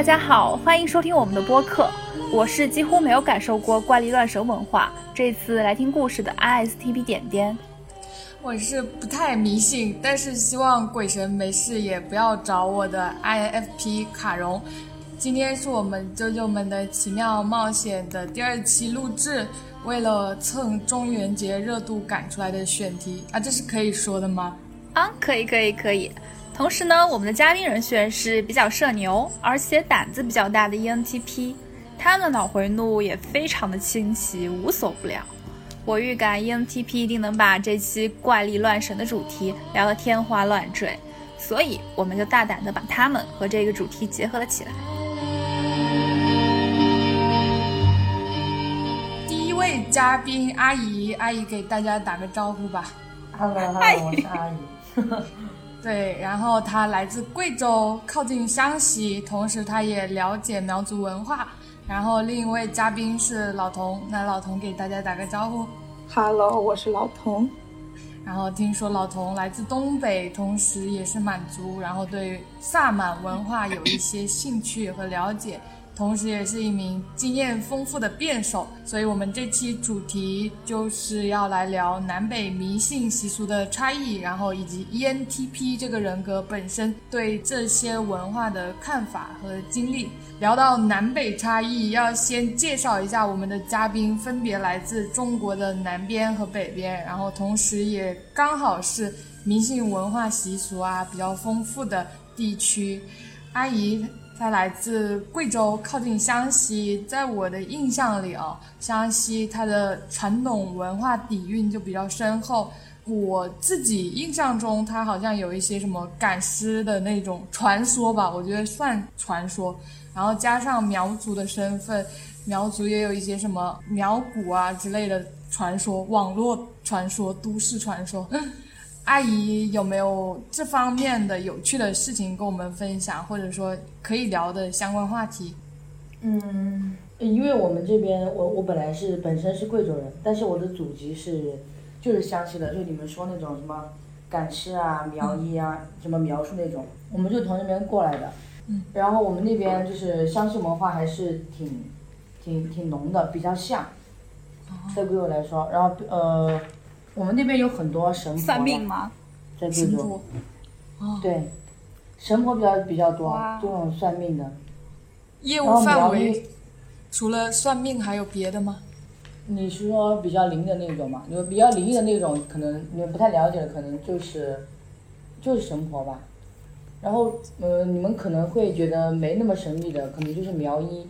大家好，欢迎收听我们的播客。我是几乎没有感受过怪力乱神文化，这次来听故事的 ISTP 点点。我是不太迷信，但是希望鬼神没事也不要找我的 INFP 卡戎。今天是我们啾啾们的奇妙冒险的第二期录制，为了蹭中元节热度赶出来的选题啊，这是可以说的吗？啊，可以，可以，可以。同时呢，我们的嘉宾人选是比较社牛，而且胆子比较大的 ENTP，他们的脑回路也非常的清奇，无所不聊。我预感 ENTP 一定能把这期怪力乱神的主题聊得天花乱坠，所以我们就大胆的把他们和这个主题结合了起来。第一位嘉宾阿姨，阿姨给大家打个招呼吧。Hello，Hello，我是阿姨。对，然后他来自贵州，靠近湘西，同时他也了解苗族文化。然后另一位嘉宾是老童，那老童给大家打个招呼。Hello，我是老童。然后听说老童来自东北，同时也是满族，然后对萨满文化有一些兴趣和了解。同时，也是一名经验丰富的辩手，所以我们这期主题就是要来聊南北迷信习俗的差异，然后以及 ENTP 这个人格本身对这些文化的看法和经历。聊到南北差异，要先介绍一下我们的嘉宾，分别来自中国的南边和北边，然后同时也刚好是迷信文化习俗啊比较丰富的地区。阿姨。她来自贵州，靠近湘西。在我的印象里啊，湘西它的传统文化底蕴就比较深厚。我自己印象中，它好像有一些什么赶尸的那种传说吧，我觉得算传说。然后加上苗族的身份，苗族也有一些什么苗蛊啊之类的传说，网络传说、都市传说。阿姨有没有这方面的有趣的事情跟我们分享，或者说可以聊的相关话题？嗯，因为我们这边，我我本来是本身是贵州人，但是我的祖籍是就是湘西的，就你们说那种什么赶尸啊、苗医啊、什么描述那种，我们就从那边过来的。嗯。然后我们那边就是湘西文化还是挺挺挺浓的，比较像。对贵州来说，然后呃。我们那边有很多神婆，算命吗？在贵州，对，神婆比较比较多，这种算命的。业务范围除了算命还有别的吗？你是说比较灵的那种吗？有比较灵异的那种，可能你们不太了解的，可能就是就是神婆吧。然后呃，你们可能会觉得没那么神秘的，可能就是苗医，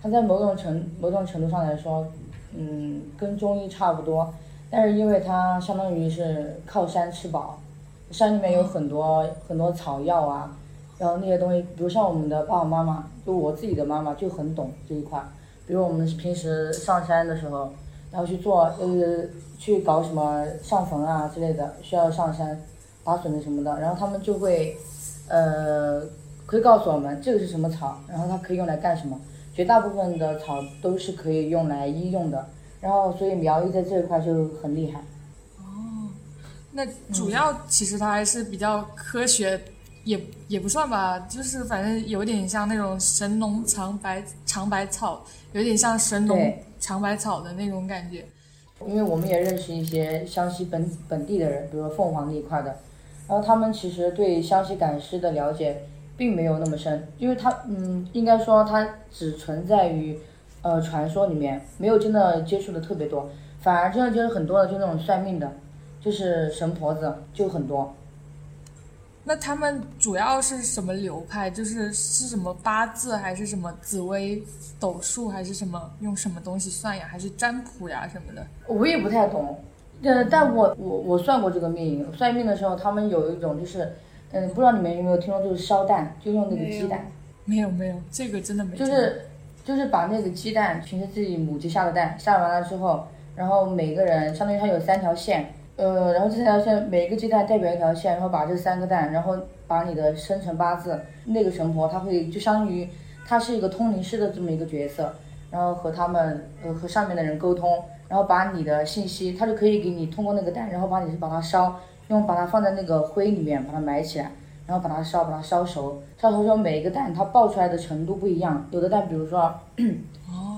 它在某种程某种程度上来说，嗯，跟中医差不多。但是因为它相当于是靠山吃饱，山里面有很多很多草药啊，然后那些东西，比如像我们的爸爸妈妈，就我自己的妈妈就很懂这一块。比如我们平时上山的时候，然后去做呃去搞什么上坟啊之类的，需要上山打笋子什么的，然后他们就会呃可以告诉我们这个是什么草，然后它可以用来干什么。绝大部分的草都是可以用来医用的。然后，所以苗医在这一块就很厉害。哦，那主要其实它还是比较科学，也也不算吧，就是反正有点像那种神农尝百尝百草，有点像神农尝百草的那种感觉。因为我们也认识一些湘西本本地的人，比如说凤凰那一块的，然后他们其实对湘西赶尸的了解并没有那么深，因为他嗯，应该说它只存在于。呃，传说里面没有真的接触的特别多，反而真的就是很多的，就那种算命的，就是神婆子就很多。那他们主要是什么流派？就是是什么八字，还是什么紫微斗数，还是什么用什么东西算呀？还是占卜呀什么的？我也不太懂，呃，但我我我算过这个命，算命的时候他们有一种就是，嗯，不知道你们有没有听说，就是烧蛋，就用那个鸡蛋。没有没有，这个真的没。就是。就是把那个鸡蛋，平时自己母鸡下的蛋，下完了之后，然后每个人相当于它有三条线，呃，然后这三条线每个鸡蛋代表一条线，然后把这三个蛋，然后把你的生辰八字，那个神婆她会就相当于她是一个通灵师的这么一个角色，然后和他们呃和上面的人沟通，然后把你的信息，他就可以给你通过那个蛋，然后把你把它烧，用把它放在那个灰里面把它埋起来，然后把它烧，把它烧熟，烧熟之后每一个蛋它爆出来的程度不一样，有的蛋比如说，比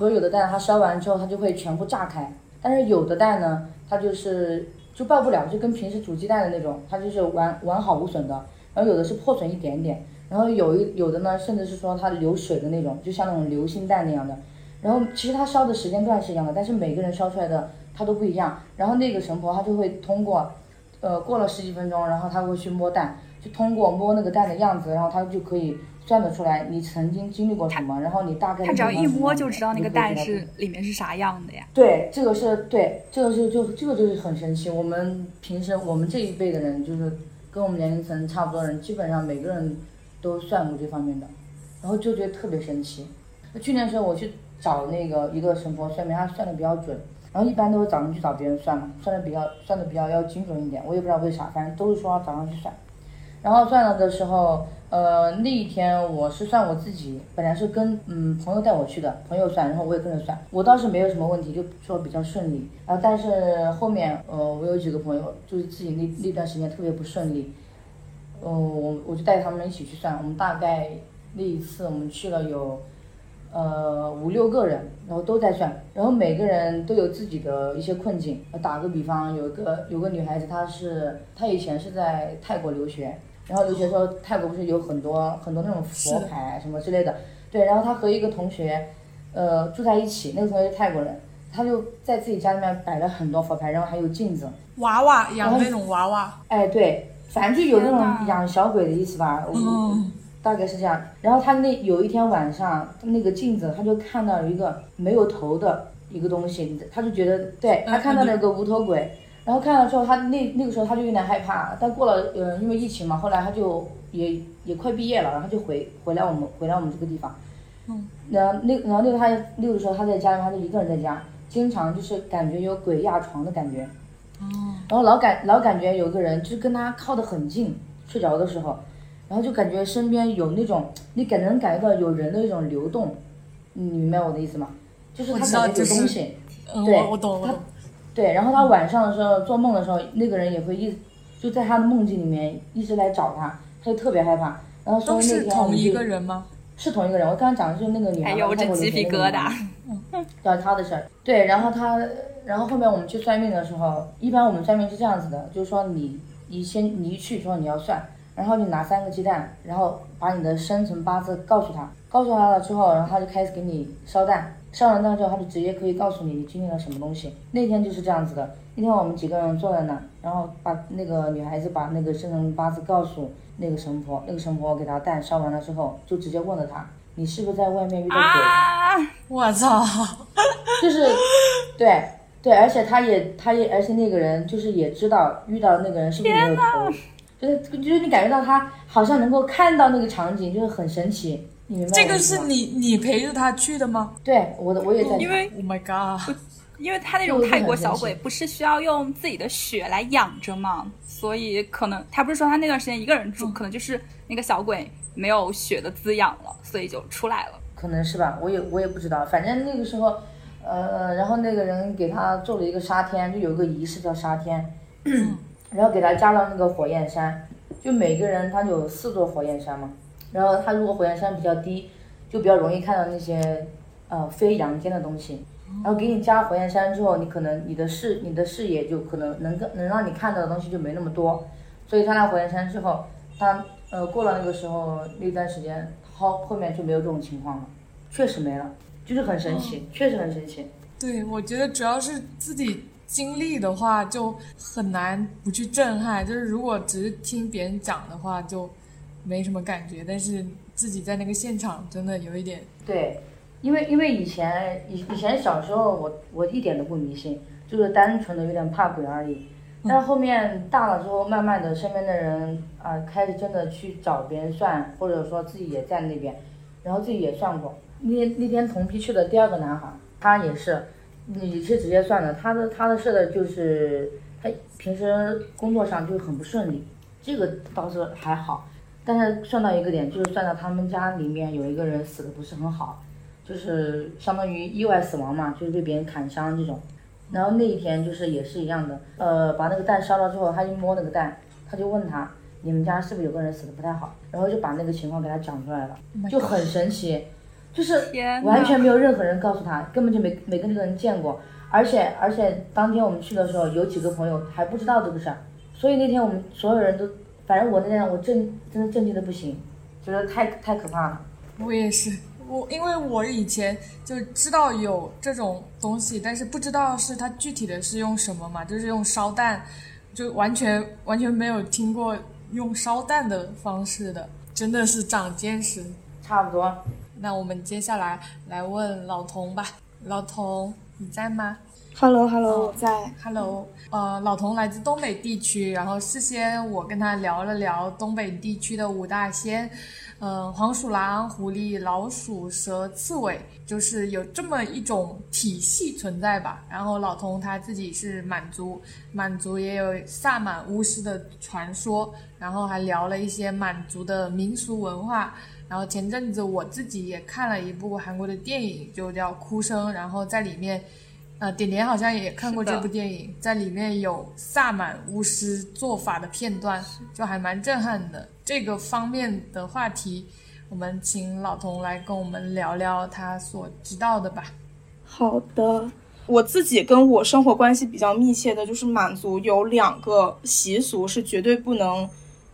如有的蛋它烧完之后它就会全部炸开，但是有的蛋呢，它就是就爆不了，就跟平时煮鸡蛋的那种，它就是完完好无损的，然后有的是破损一点点，然后有一有的呢，甚至是说它流水的那种，就像那种流心蛋那样的，然后其实它烧的时间段是一样的，但是每个人烧出来的它都不一样，然后那个神婆她就会通过，呃，过了十几分钟，然后她会去摸蛋。就通过摸那个蛋的样子，然后他就可以算得出来你曾经经历过什么，然后你大概他只要一摸就知道那个蛋是是里面是啥样的呀。对，这个是对，这个是就这个就是很神奇。我们平时我们这一辈的人，就是跟我们年龄层差不多的人，基本上每个人都算过这方面的，然后就觉得特别神奇。去年的时候我去找那个一个神婆算命，他算的比较准，然后一般都是早上去找别人算嘛，算的比较算的比较要精准一点。我也不知道为啥，反正都是说早上去算。然后算了的时候，呃，那一天我是算我自己，本来是跟嗯朋友带我去的，朋友算，然后我也跟着算，我倒是没有什么问题，就说比较顺利。然后但是后面，呃，我有几个朋友就是自己那那段时间特别不顺利，嗯，我我就带他们一起去算，我们大概那一次我们去了有，呃五六个人，然后都在算，然后每个人都有自己的一些困境。打个比方，有个有个女孩子，她是她以前是在泰国留学。然后留学时候泰国不是有很多很多那种佛牌什么之类的，对，然后他和一个同学，呃，住在一起，那个同学是泰国人，他就在自己家里面摆了很多佛牌，然后还有镜子，娃娃养那种娃娃，哎，对，反正就有那种养小鬼的意思吧，嗯，大概是这样。然后他那有一天晚上，那个镜子他就看到一个没有头的一个东西，他就觉得，对他看到那个无头鬼。然后看了之后，他那那个时候他就有点害怕。但过了，呃，因为疫情嘛，后来他就也也快毕业了，然后就回回来我们回来我们这个地方。嗯。然后那然后那个他那个时候他在家里，他就一个人在家，经常就是感觉有鬼压床的感觉。哦。然后老感老感觉有个人就是跟他靠得很近，睡着的时候，然后就感觉身边有那种你感能感觉到有人的一种流动，你明白我的意思吗？就是他感觉有东西。嗯，我我懂我懂。对，然后他晚上的时候做梦的时候，那个人也会一就在他的梦境里面一直来找他，他就特别害怕。然后所以那天同一个人吗？是同一个人。我刚刚讲的就是那个女孩，还有这鸡皮疙瘩。叫他的事儿。对，然后他，然后后面我们去算命的时候，一般我们算命是这样子的，就是说你你先你一去说你要算，然后你拿三个鸡蛋，然后把你的生辰八字告诉他，告诉他了之后，然后他就开始给你烧蛋。上完当之后，他就直接可以告诉你你经历了什么东西。那天就是这样子的，那天我们几个人坐在那，然后把那个女孩子把那个生辰八字告诉那个神婆，那个神婆给她蛋烧完了之后，就直接问了她，你是不是在外面遇到鬼？我操！就是，对对，而且他也他也而且那个人就是也知道遇到那个人是不是没有头，就是就是你感觉到他好像能够看到那个场景，就是很神奇。这个是你你陪着他去的吗？对，我的我也在。因为 Oh my God，因为他那种泰国小鬼不是需要用自己的血来养着吗？所以可能他不是说他那段时间一个人住，可能就是那个小鬼没有血的滋养了，所以就出来了。可能是吧，我也我也不知道。反正那个时候，呃，然后那个人给他做了一个沙天，就有一个仪式叫沙天，然后给他加了那个火焰山，就每个人他有四座火焰山嘛。然后他如果火焰山比较低，就比较容易看到那些，呃，非阳间的东西。然后给你加火焰山之后，你可能你的视你的视野就可能能能让你看到的东西就没那么多。所以他那火焰山之后，他呃过了那个时候那段时间，后后面就没有这种情况了，确实没了，就是很神奇，确实很神奇。对，我觉得主要是自己经历的话，就很难不去震撼。就是如果只是听别人讲的话，就。没什么感觉，但是自己在那个现场真的有一点。对，因为因为以前以以前小时候我我一点都不迷信，就是单纯的有点怕鬼而已。但后面大了之后，慢慢的身边的人啊开始真的去找别人算，或者说自己也在那边，然后自己也算过。那那天同批去的第二个男孩，他也是，你是直接算的。他的他的事的就是他平时工作上就很不顺利，这个倒是还好。但是算到一个点，就是算到他们家里面有一个人死的不是很好，就是相当于意外死亡嘛，就是被别人砍伤这种。然后那一天就是也是一样的，呃，把那个蛋烧了之后，他一摸那个蛋，他就问他，你们家是不是有个人死的不太好？然后就把那个情况给他讲出来了，Oh 就很神奇，就是完全没有任何人告诉他，根本就没没跟这个人见过，而且而且当天我们去的时候，有几个朋友还不知道这个事儿，所以那天我们所有人都，反正我那天我震真的震惊的不行，觉得太太可怕了。我也是，我因为我以前就知道有这种东西，但是不知道是它具体的是用什么嘛，就是用烧蛋，就完全完全没有听过用烧蛋的方式的，真的是长见识。差不多，那我们接下来来问老童吧，老童你在吗 Hello Hello，我在。？Hello，呃，老童来自东北地区，然后事先我跟他聊了聊东北地区的五大仙，呃，黄鼠狼、狐狸、老鼠、蛇、刺猬，就是有这么一种体系存在吧。然后老童他自己是满族，满族也有萨满巫师的传说，然后还聊了一些满族的民俗文化。然后前阵子我自己也看了一部韩国的电影，就叫《哭声》，然后在里面。呃，点点好像也看过这部电影，在里面有萨满巫师做法的片段，就还蛮震撼的。这个方面的话题，我们请老童来跟我们聊聊他所知道的吧。好的，我自己跟我生活关系比较密切的，就是满族有两个习俗是绝对不能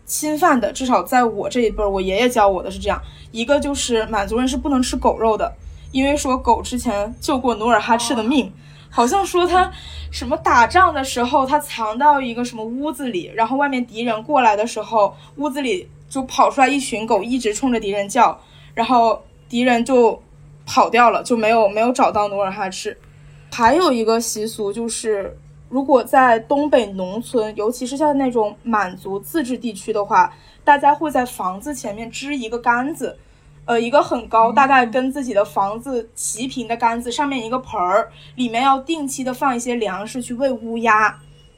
侵犯的，至少在我这一辈儿，我爷爷教我的是这样，一个就是满族人是不能吃狗肉的，因为说狗之前救过努尔哈赤的命。好像说他什么打仗的时候，他藏到一个什么屋子里，然后外面敌人过来的时候，屋子里就跑出来一群狗，一直冲着敌人叫，然后敌人就跑掉了，就没有没有找到努尔哈赤。还有一个习俗就是，如果在东北农村，尤其是像那种满族自治地区的话，大家会在房子前面支一个杆子，呃，一个很高，大概跟自己的房子齐平的杆子，上面一个盆儿，里面要定期的放一些粮食去喂乌鸦。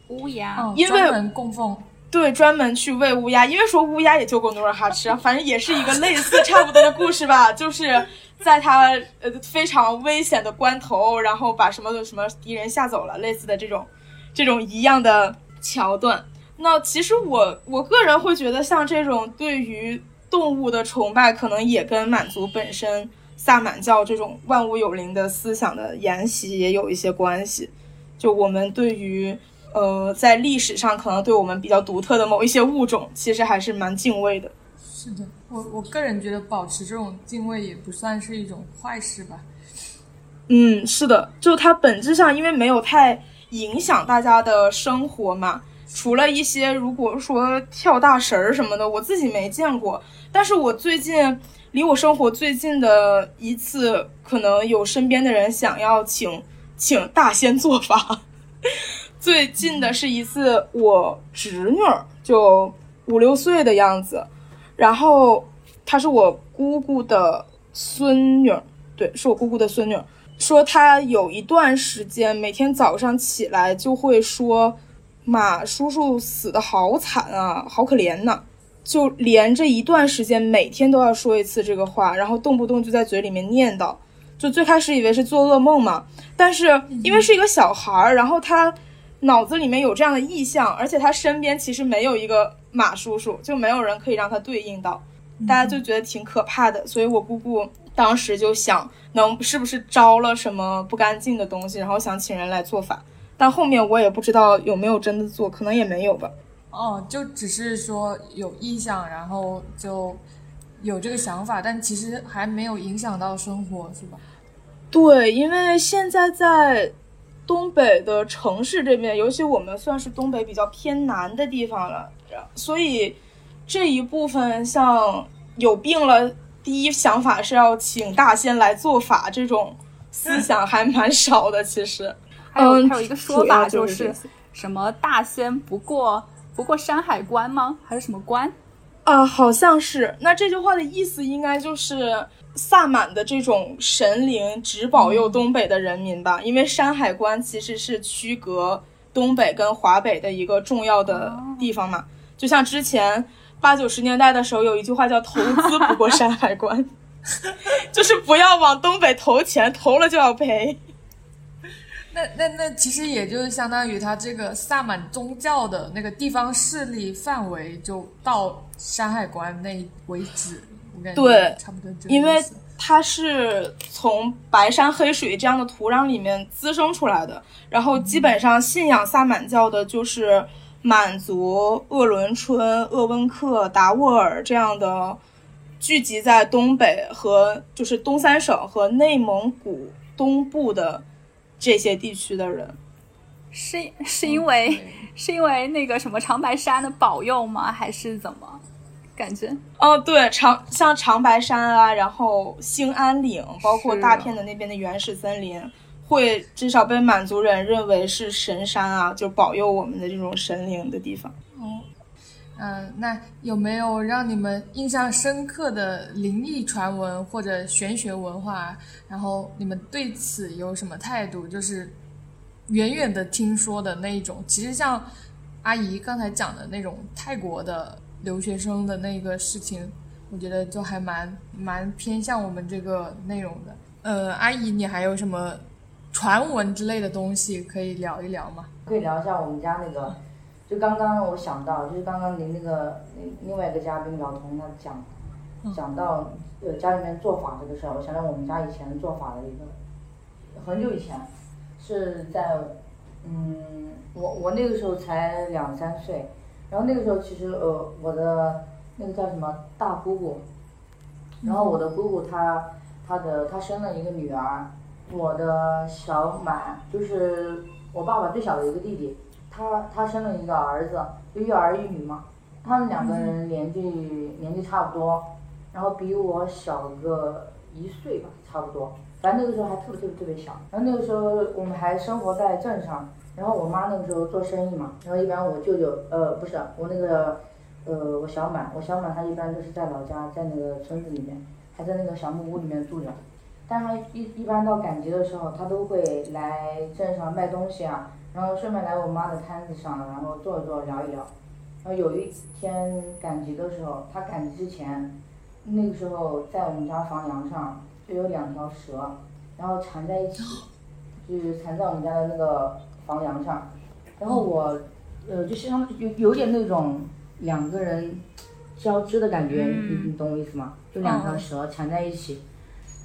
乌鸦，嗯，因为专门供奉，对，专门去喂乌鸦，因为说乌鸦也救过努尔哈赤啊，反正也是一个类似差不多的故事吧，就是在他呃非常危险的关头，然后把什么什么敌人吓走了，类似的这种这种一样的桥段。那其实我我个人会觉得，像这种对于动物的崇拜，可能也跟满族本身萨满教这种万物有灵的思想的沿袭也有一些关系。就我们对于呃，在历史上可能对我们比较独特的某一些物种，其实还是蛮敬畏的。是的，我我个人觉得保持这种敬畏也不算是一种坏事吧。嗯，是的，就它本质上因为没有太影响大家的生活嘛，除了一些如果说跳大神儿什么的，我自己没见过。但是我最近离我生活最近的一次，可能有身边的人想要请请大仙做法。最近的是一次我侄女儿，就五六岁的样子，然后她是我姑姑的孙女儿，对，是我姑姑的孙女儿。说她有一段时间每天早上起来就会说：“马叔叔死的好惨啊，好可怜呐、就连着一段时间每天都要说一次这个话，然后动不动就在嘴里面念叨。就最开始以为是做噩梦嘛，但是因为是一个小孩儿，然后他脑子里面有这样的意象，而且他身边其实没有一个马叔叔，就没有人可以让他对应到，大家就觉得挺可怕的。所以我姑姑当时就想，能是不是招了什么不干净的东西，然后想请人来做法。但后面我也不知道有没有真的做，可能也没有吧。哦，就只是说有意向，然后就有这个想法，但其实还没有影响到生活，是吧？对，因为现在在东北的城市这边，尤其我们算是东北比较偏南的地方了，所以这一部分像有病了，第一想法是要请大仙来做法，这种思想还蛮少的。其实，还有嗯还有一个说法就是什么大仙不过不过山海关吗？还是什么关？啊，好像是。那这句话的意思应该就是萨满的这种神灵只保佑东北的人民吧，因为山海关其实是区隔东北跟华北的一个重要的地方嘛。就像之前八九十年代的时候，有一句话叫“投资不过山海关”，就是不要往东北投钱，投了就要赔。那那那其实也就是相当于他这个萨满宗教的那个地方势力范围就到山海关那为止，我感觉对差不多这个因为它是从白山黑水这样的土壤里面滋生出来的，然后基本上信仰萨满教的就是满族、鄂伦春、鄂温克、达斡尔这样的聚集在东北和就是东三省和内蒙古东部的这些地区的人。是是因为、是因为那个什么长白山的保佑吗？还是怎么？感觉哦，对，长像长白山啊，然后兴安岭，包括大片的那边的原始森林，会至少被满族人认为是神山啊，就保佑我们的这种神灵的地方。嗯，嗯那有没有让你们印象深刻的灵异传闻或者玄学文化？然后你们对此有什么态度？就是远远的听说的那一种。其实像阿姨刚才讲的那种泰国的留学生的那个事情，我觉得就还蛮蛮偏向我们这个内容的。呃，阿姨，你还有什么传闻之类的东西可以聊一聊吗？可以聊一下我们家那个，就刚刚我想到，就是刚刚您那个另另外一个嘉宾老童他讲，讲到呃家里面做法这个事儿，我想到我们家以前做法的一个，很久以前，是在嗯我我那个时候才两三岁，然后那个时候其实呃我的那个叫什么大姑姑，然后我的姑姑她她的她生了一个女儿，我的小满就是我爸爸最小的一个弟弟，他他生了一个儿子，就一儿一女嘛。他们两个人年纪、年纪差不多，然后比我小个一岁吧，差不多。反正那个时候还特别特别特别小。然后那个时候我们还生活在镇上，然后我妈那个时候做生意嘛，然后一般我舅舅呃不是我那个呃我小满，我小满他一般都是在老家，在那个村子里面，还在那个小木屋里面住着。但他一一般到赶集的时候，他都会来镇上卖东西啊，然后顺便来我妈的摊子上，然后坐一坐，聊一聊。然后有一天赶集的时候，他赶集之前，那个时候在我们家房梁上就有两条蛇，然后缠在一起，就是缠在我们家的那个房梁上。然后我，呃，就像有有点那种两个人交织的感觉，你你懂我意思吗？就两条蛇缠在一起。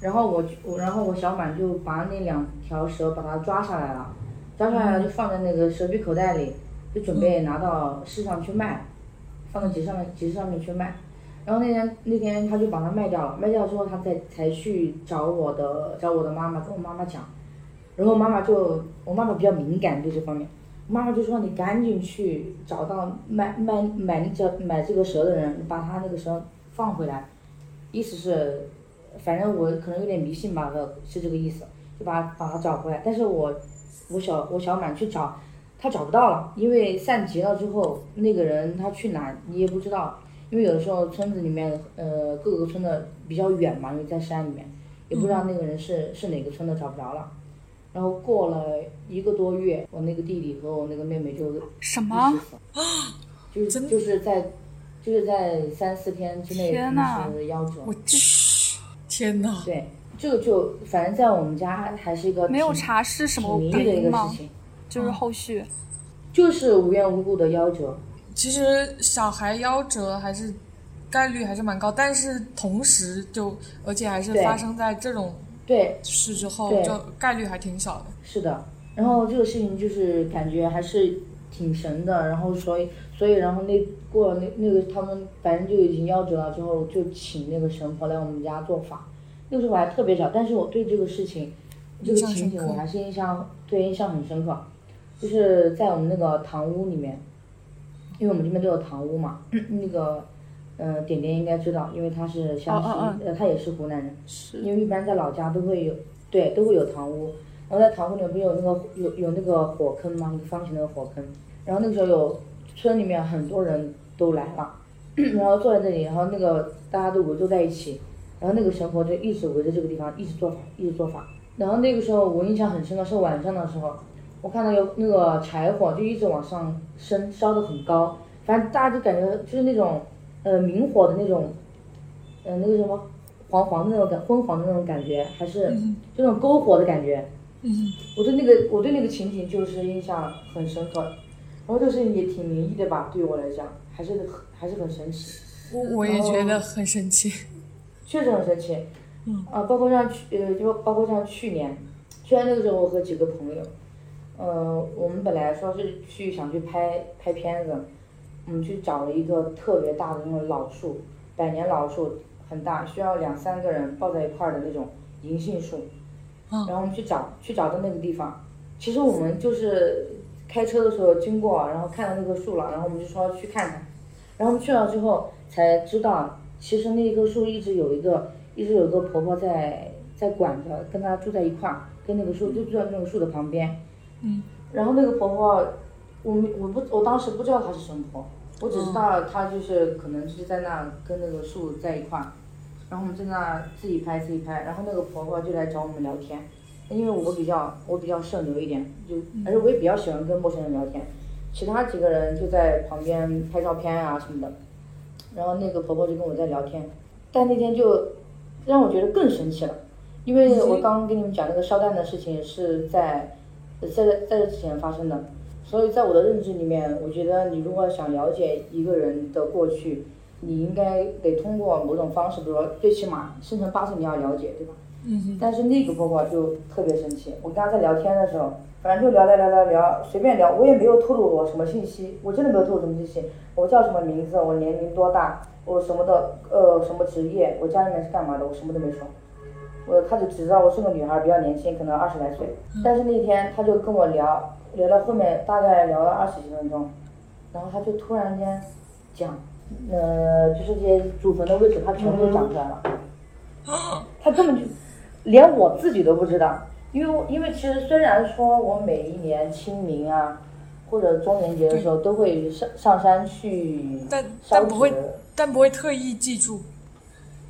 然后我就我，然后我小满就把那两条蛇把它抓下来了，抓下来了就放在那个蛇皮口袋里，就准备拿到市上去卖，放到集市上面集市上面去卖。然后那天那天他就把它卖掉了，卖掉之后他才才去找我的找我的妈妈跟我妈妈讲，然后妈妈就我妈妈比较敏感对这方面，妈妈就说你赶紧去找到卖卖买这买这个蛇的人，把他那个蛇放回来，意思是。反正我可能有点迷信吧，呃是这个意思，就把它把它找回来。但是我我小我小满去找，他找不到了，因为散集了之后，那个人他去哪你也不知道，因为有的时候村子里面呃各个村的比较远嘛，因为在山里面，也不知道那个人是是哪个村的，找不着了。然后过了一个多月，我那个弟弟和我那个妹妹就什么就是就是在就是在三四天之内天呐同时夭折。我去，天哪！对，这个就反正在我们家还是一个没有查是什么挺灵异的一原因吗个事？情，就是后续，就是无缘无故的夭折。其实小孩夭折还是概率还是蛮高，但是同时就而且还是发生在这种对，事之后，就概率还挺小的。是的。然后这个事情就是感觉还是挺神的，然后所以所以然后那过了那那个他们反正就已经夭折了之后，就请那个神婆来我们家做法。那个时候我还特别小，但是我对这个事情这个情景我还是印象对印象很深刻，就是在我们那个堂屋里面，因为我们这边都有堂屋嘛，那个。呃，点点应该知道，因为他是湘西，哦哦呃，他也是湖南人。是因为一般在老家都会有，对，都会有堂屋。然后在堂屋里面不有那个有有那个火坑吗？一个方形的火坑。然后那个时候有村里面很多人都来了，然后坐在这里，然后那个大家都围坐在一起，然后那个神婆就一直围着这个地方一直做法，一直做法。然后那个时候我印象很深的是晚上的时候，我看到有那个柴火就一直往上升，烧得很高，反正大家就感觉就是那种呃明火的那种，呃那个什么黄黄的那种感昏黄的那种感觉，还是就那种篝火的感觉，嗯，我对那个我对那个情景就是印象很深刻，然后这个事情也挺灵异的吧，对于我来讲还是很还是很神奇，我我也觉得很神奇。确实很神奇。嗯啊，包括像去呃，就包括像去年，去年那个时候我和几个朋友，呃，我们本来说是去想去拍拍片子，我们去找了一个特别大的那种老树，百年老树，很大，需要两三个人抱在一块儿的那种银杏树。嗯然后我们去找，去找到那个地方。其实我们就是开车的时候经过，然后看到那棵树了，然后我们就说去看看。然后我们去了之后才知道，其实那棵树一直有一个，一直有一个婆婆在在管着，跟她住在一块儿，跟那个树就住在那个树的旁边。嗯。然后那个婆婆，我们我不我当时不知道她是神婆，我只知道她就是可能就是在那跟那个树在一块儿。然后我们在那自己拍自己拍，然后那个婆婆就来找我们聊天，因为我比较我比较社牛一点，就而且我也比较喜欢跟陌生人聊天，其他几个人就在旁边拍照片啊什么的，然后那个婆婆就跟我在聊天，但那天就让我觉得更神奇了，因为我刚刚跟你们讲那个烧蛋的事情是在在在这之前发生的，所以在我的认知里面，我觉得你如果想了解一个人的过去。你应该得通过某种方式，比如说最起码生辰八字你要了解，对吧？嗯但是那个婆婆就特别生气，我跟她在聊天的时候，反正就聊聊聊聊聊，随便聊，我也没有透露我什么信息，我真的没有透露什么信息，我叫什么名字，我年龄多大，我什么的，呃，什么职业，我家里面是干嘛的，我什么都没说。我她就只知道我是个女孩，比较年轻，可能二十来岁。但是那天她就跟我聊，聊到后面大概聊了二十几分钟，然后她就突然间讲。呃，就是这些祖坟的位置，他全部都讲出来了。他根本就连我自己都不知道，因为因为其实虽然说我每一年清明啊，或者中元节的时候都会上上山去但烧但不会纸，但不会特意记住。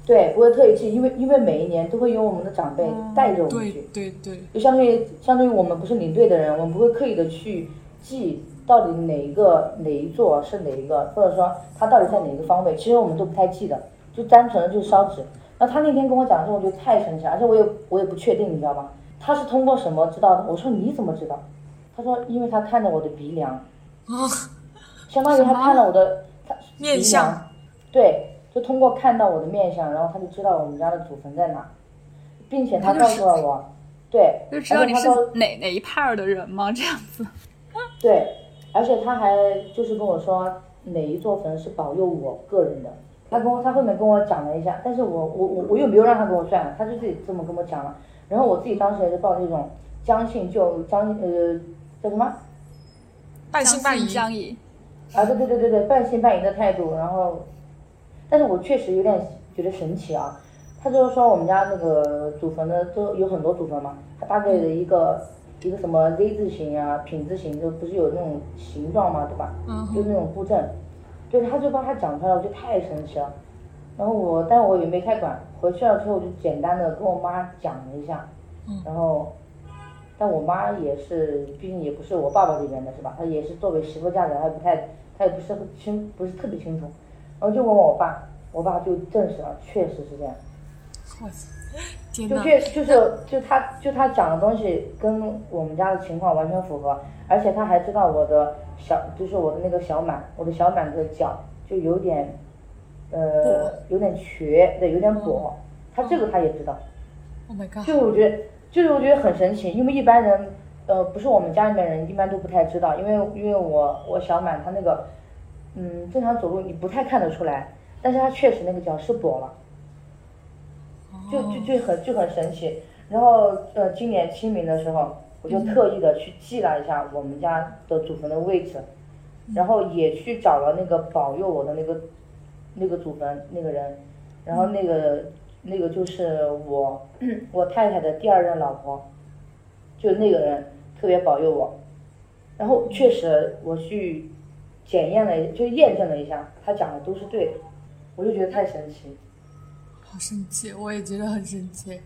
对，不会特意记，因为因为每一年都会有我们的长辈带着我们对去，对对，就相当于相当于我们不是领队的人，我们不会刻意的去记到底哪一个哪一座是哪一个，或者说它到底在哪个方位，其实我们都不太记得，就单纯的就是烧纸。那他那天跟我讲的时候，我觉得太神奇了，而且我也我也不确定，你知道吗？他是通过什么知道的？我说你怎么知道？他说因为他看着我的鼻梁，啊，相当于他看了我的他鼻面相梁，对，就通过看到我的面相，然后他就知道我们家的祖坟在哪，并且他告诉了我，对，就知道你是哪哪一派儿的人吗？这样子。对，而且他还就是跟我说哪一座坟是保佑我个人的，他跟我他后面跟我讲了一下，但是我我我我又没有让他给我算，他就自己这么跟我讲了，然后我自己当时也是抱着一种将信就将呃叫什么半信半疑。将疑。啊对对对对对半信半疑的态度，然后，但是我确实有点觉得神奇啊，他就是说我们家那个祖坟呢都有很多祖坟嘛，它大概的一个。一个什么 Z 字形啊、品字形，就不是有那种形状嘛，对吧？嗯就那种布阵，对，他就帮他讲出来了，我就太神奇了。然后我，但我也没太管，回去了之后我就简单的跟我妈讲了一下，嗯然后，但我妈也是，毕竟也不是我爸爸这边的是吧？她也是作为媳妇嫁的，她也不太，她也不是很清，不是特别清楚。然后就问问我爸，我爸就证实了，确实是这样。就哪！确就是就他就他讲的东西跟我们家的情况完全符合，而且他还知道我的小就是我的那个小满，我的小满的脚就有点，呃，有点瘸，对，有点跛，他这个他也知道，Oh my god！就我觉得就是我觉得很神奇，因为一般人呃不是我们家里面人一般都不太知道，因为因为我我小满他那个嗯正常走路你不太看得出来，但是他确实那个脚是跛了。就就就很就很神奇。然后呃，今年清明的时候，我就特意的去记了一下我们家的祖坟的位置，然后也去找了那个保佑我的那个那个祖坟那个人，然后那个那个就是我我太太的第二任老婆，就那个人特别保佑我，然后确实我去检验了，就验证了一下，他讲的都是对的，我就觉得太神奇。好神奇，我也觉得很神奇。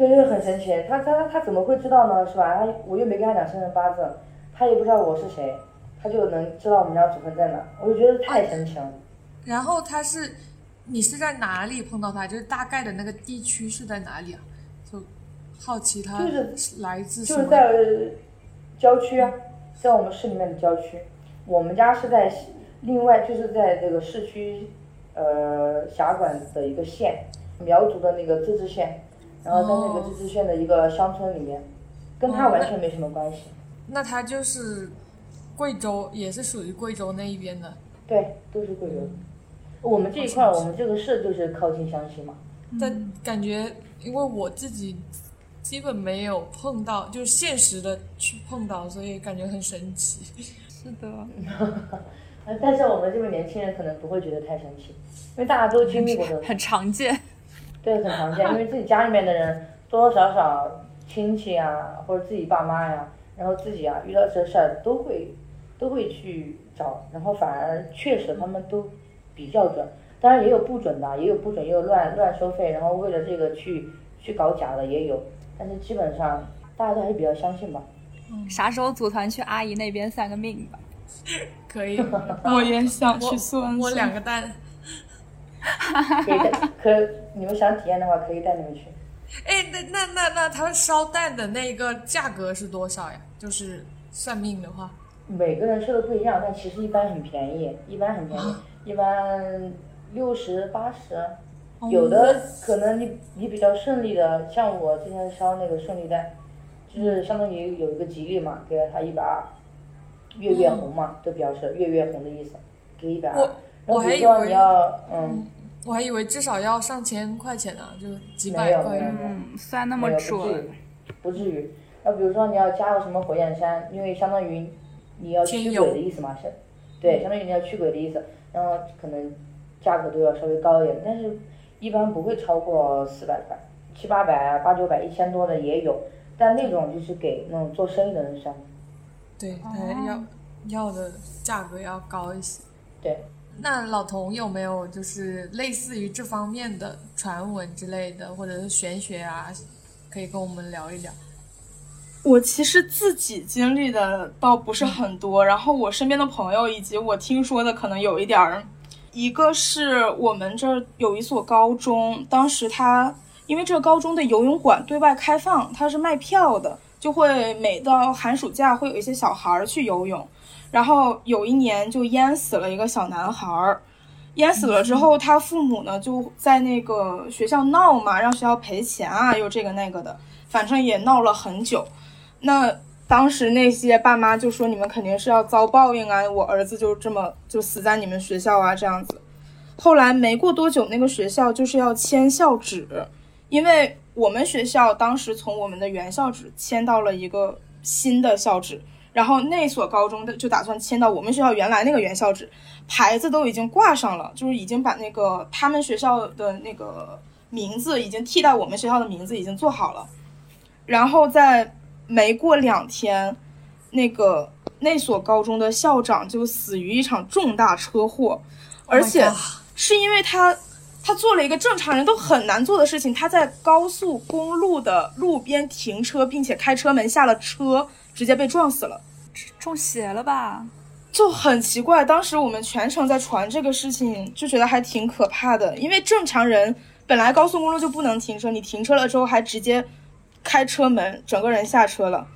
对，就是很神奇。他他他他怎么会知道呢？是吧？他我又没跟他讲生辰八字，他也不知道我是谁，他就能知道我们家祖坟在哪，我就觉得太神奇了。然后他是，你是在哪里碰到他？就是大概的那个地区是在哪里啊？就好奇他就是来自？就是在郊区啊，在我们市里面的郊区。我们家是在另外就是在这个市区，呃，辖管的一个县，苗族的那个自治县，然后在那个哦自治县的一个乡村里面，跟它哦那完全没什么关系。那他就是贵州，也是属于贵州那一边的。对，都是贵州。我们这一块儿，我们这个市就是靠近湘西嘛。但感觉，因为我自己基本没有碰到，就是现实的去碰到，所以感觉很神奇。是的，呃，但是我们这边年轻人可能不会觉得太神奇，因为大家都经历过的，很常见。对，很常见。因为自己家里面的人多多少少亲戚啊，或者自己爸妈呀，然后自己啊遇到这事儿都会都会去找，然后反而确实他们都比较准，当然也有不准的，也有不准，也有乱乱收费，然后为了这个去去搞假的也有，但是基本上大家都还是比较相信吧。嗯啥时候组团去阿姨那边算个命吧？可以，我也想去算我算。两个蛋。可以带，可你们想体验的话，可以带你们去。哎，那那那那他烧蛋的那个价格是多少呀？就是算命的话，每个人说的不一样，但其实一般很便宜，一般很便宜，一般六十八十，有的可能你你比较顺利的，像我之前烧那个顺利蛋，就是相当于有一个吉利嘛，给了他一百二，月月红嘛，就表示月月红的意思，给一百二我。还以为要嗯，我还以为至少要上千块钱呢，就几百块。嗯，算那么准于，，不至于。那比如说你要加个什么火焰山，因为相当于你要驱鬼的意思嘛，是，对，相当于你要驱鬼的意思，然后可能价格都要稍微高一点，但是一般不会超过四百块，七八百啊、八九百、一千多的也有，但那种就是给那种做生意的人上。对，他要要的价格要高一些。对，那老童有没有就是类似于这方面的传闻之类的，或者是玄学啊，可以跟我们聊一聊？我其实自己经历的倒不是很多，然后我身边的朋友以及我听说的可能有一点儿。一个是我们这儿有一所高中，当时它因为这个高中的游泳馆对外开放，它是卖票的，就会每到寒暑假会有一些小孩儿去游泳，然后有一年就淹死了一个小男孩儿。淹死了之后，他父母呢就在那个学校闹嘛，让学校赔钱啊，又这个那个的，反正也闹了很久。那当时那些爸妈就说：“你们肯定是要遭报应啊！我儿子就这么就死在你们学校啊，这样子。”后来没过多久，那个学校就是要迁校址，因为我们学校当时从我们的原校址迁到了一个新的校址，然后那所高中的就打算迁到我们学校原来那个原校址，牌子都已经挂上了，就是已经把那个他们学校的那个名字已经替代我们学校的名字已经做好了，然后在没过两天，那个那所高中的校长就死于一场重大车祸，而且 Oh 是因为他他做了一个正常人都很难做的事情，他在高速公路的路边停车，并且开车门下了车，直接被撞死了。中邪了吧？就很奇怪，当时我们全程在传这个事情，就觉得还挺可怕的。因为正常人本来高速公路就不能停车，你停车了之后还直接开车门，整个人下车了。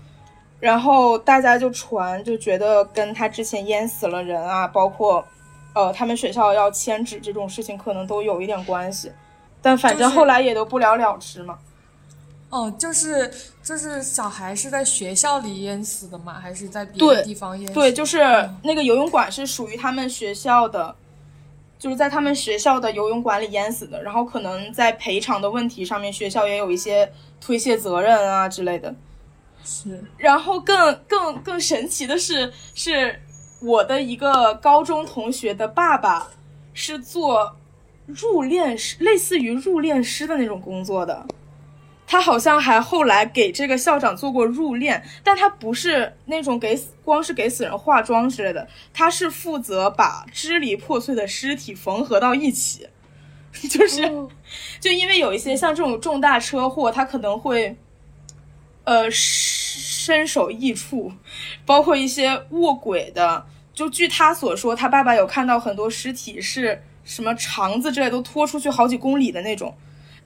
然后大家就传，就觉得跟他之前淹死了人啊，包括呃他们学校要迁址这种事情，可能都有一点关系。但反正后来也都不了了之嘛。哦，就是就是小孩是在学校里淹死的吗？还是在别的地方淹死？对，就是那个游泳馆是属于他们学校的，就是在他们学校的游泳馆里淹死的。然后可能在赔偿的问题上面，学校也有一些推卸责任啊之类的。是然后更更更神奇的是，是我的一个高中同学的爸爸是做入殓师，类似于入殓师的那种工作的。他好像还后来给这个校长做过入殓，但他不是那种给死光是给死人化妆之类的，他是负责把支离破碎的尸体缝合到一起，就是、就因为有一些像这种重大车祸，他可能会呃身首异处，包括一些卧轨的。就据他所说，他爸爸有看到很多尸体是什么肠子之类都拖出去好几公里的那种。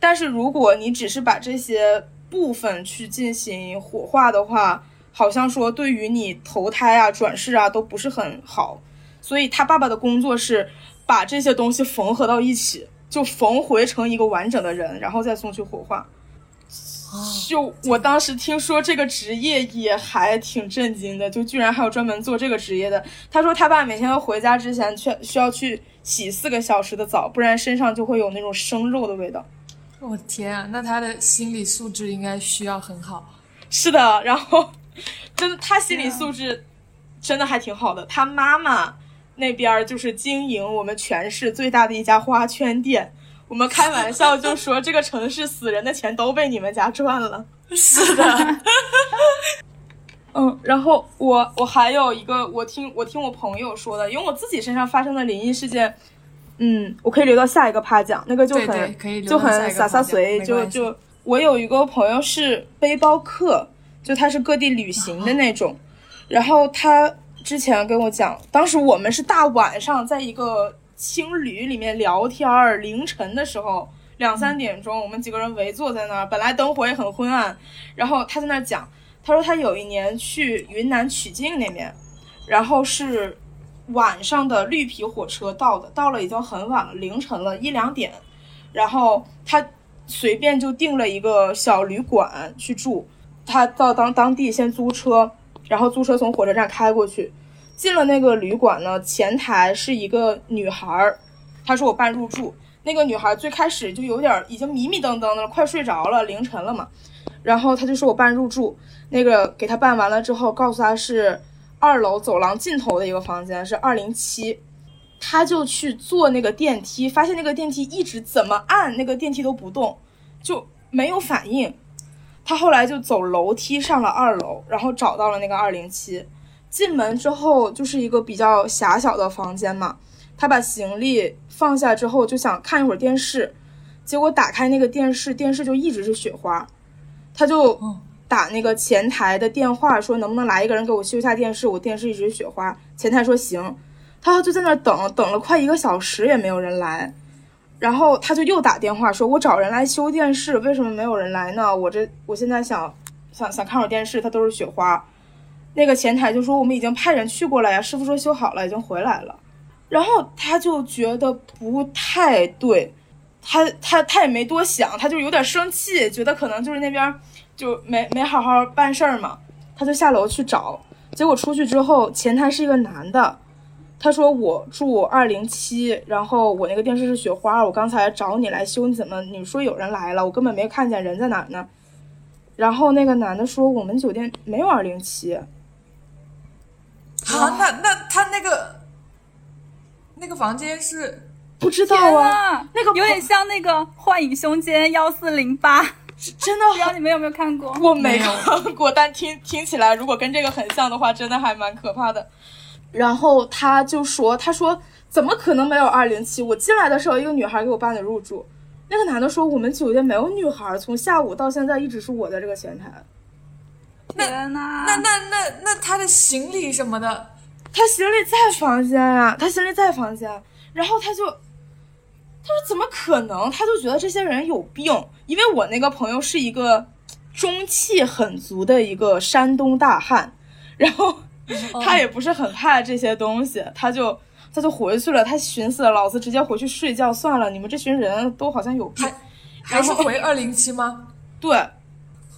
但是如果你只是把这些部分去进行火化的话，好像说对于你投胎啊、转世啊都不是很好。所以他爸爸的工作是把这些东西缝合到一起，就缝回成一个完整的人，然后再送去火化。就我当时听说这个职业也还挺震惊的，就居然还有专门做这个职业的。他说他爸每天回家之前去需要去洗四个小时的澡，不然身上就会有那种生肉的味道。我天啊，那他的心理素质应该需要很好。是的，然后真的他心理素质真的还挺好的。他妈妈那边就是经营我们全市最大的一家花圈店。我们开玩笑就说这个城市死人的钱都被你们家赚了。是的，嗯，然后我我还有一个，我听我听我朋友说的，因为我自己身上发生的灵异事件，嗯，我可以留到下一个趴讲，那个就很就很洒洒随，就就我有一个朋友是背包客，就他是各地旅行的那种，然后他之前跟我讲，当时我们是大晚上在一个青旅里面聊天儿，凌晨的时候两三点钟，我们几个人围坐在那儿，本来灯火也很昏暗，然后他在那儿讲，他说他有一年去云南曲靖那边，然后是晚上的绿皮火车到的，到了已经很晚了，凌晨了一两点，然后他随便就订了一个小旅馆去住，他到当当地先租车，然后租车从火车站开过去，进了那个旅馆呢，前台是一个女孩儿，她说我办入住。那个女孩最开始就有点已经迷迷瞪瞪的，快睡着了，凌晨了嘛。然后她就说我办入住，那个给她办完了之后，告诉她是二楼走廊尽头的一个房间，是二零七。他就去坐那个电梯，发现那个电梯一直怎么按那个电梯都不动，就没有反应。他后来就走楼梯上了二楼，然后找到了那个二零七。进门之后就是一个比较狭小的房间嘛，他把行李放下之后就想看一会儿电视，结果打开那个电视，电视就一直是雪花，他就打那个前台的电话说能不能来一个人给我修一下电视，我电视一直雪花。前台说行，他就在那等等了快一个小时也没有人来，然后他就又打电话说，我找人来修电视，为什么没有人来呢？我这我现在想想想看会电视，它都是雪花。那个前台就说我们已经派人去过了呀，师傅说修好了，已经回来了。然后他就觉得不太对，他他他也没多想，他就有点生气，觉得可能就是那边就没没好好办事儿嘛，他就下楼去找。结果出去之后，前台是一个男的，他说我住二零七，然后我那个电视是雪花，我刚才找你来修，你怎么你说有人来了，我根本没看见人在哪儿呢？然后那个男的说我们酒店没有二零七，啊，那那他那个那个房间是不知道啊，那个有点像那个《幻影凶间幺四零八》，真的不知道你们有没有看过？我没看过，但听听起来，如果跟这个很像的话，真的还蛮可怕的。然后他就说：“他说怎么可能没有二零七？我进来的时候，一个女孩给我办的入住。那个男的说，我们酒店没有女孩，从下午到现在一直是我在这个前台。天呐，那那那那他的行李什么的，他行李在房间啊，他行李在房间。然后他就他说怎么可能？他就觉得这些人有病，因为我那个朋友是一个中气很足的一个山东大汉，然后他也不是很怕这些东西，他就他就回去了。他寻思老子直接回去睡觉算了，你们这群人都好像有病还。还是回二零七吗？对，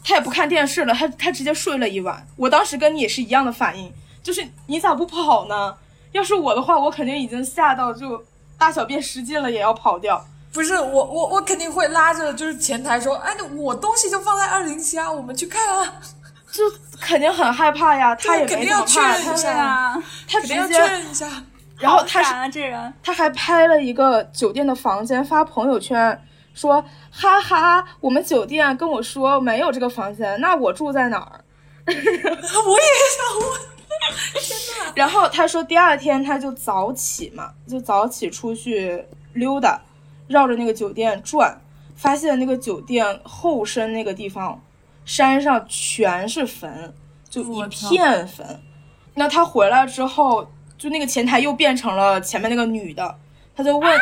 他也不看电视了，他他直接睡了一晚。我当时跟你也是一样的反应，就是你咋不跑呢？要是我的话，我肯定已经吓到就大小便失禁了，也要跑掉。不是我我我肯定会拉着就是前台说，哎，那我东西就放在二零七啊，我们去看啊，就肯定很害怕呀，他也没怎么肯定要确怕，对啊，他直肯定要确接，认一下。然后他是啊，这人他还拍了一个酒店的房间发朋友圈，说哈哈，我们酒店跟我说没有这个房间，那我住在哪儿？我也想问，然后他说第二天他就早起嘛，就早起出去溜达，绕着那个酒店转，发现那个酒店后身那个地方，山上全是坟，就一片坟。那他回来之后，就那个前台又变成了前面那个女的，他就问，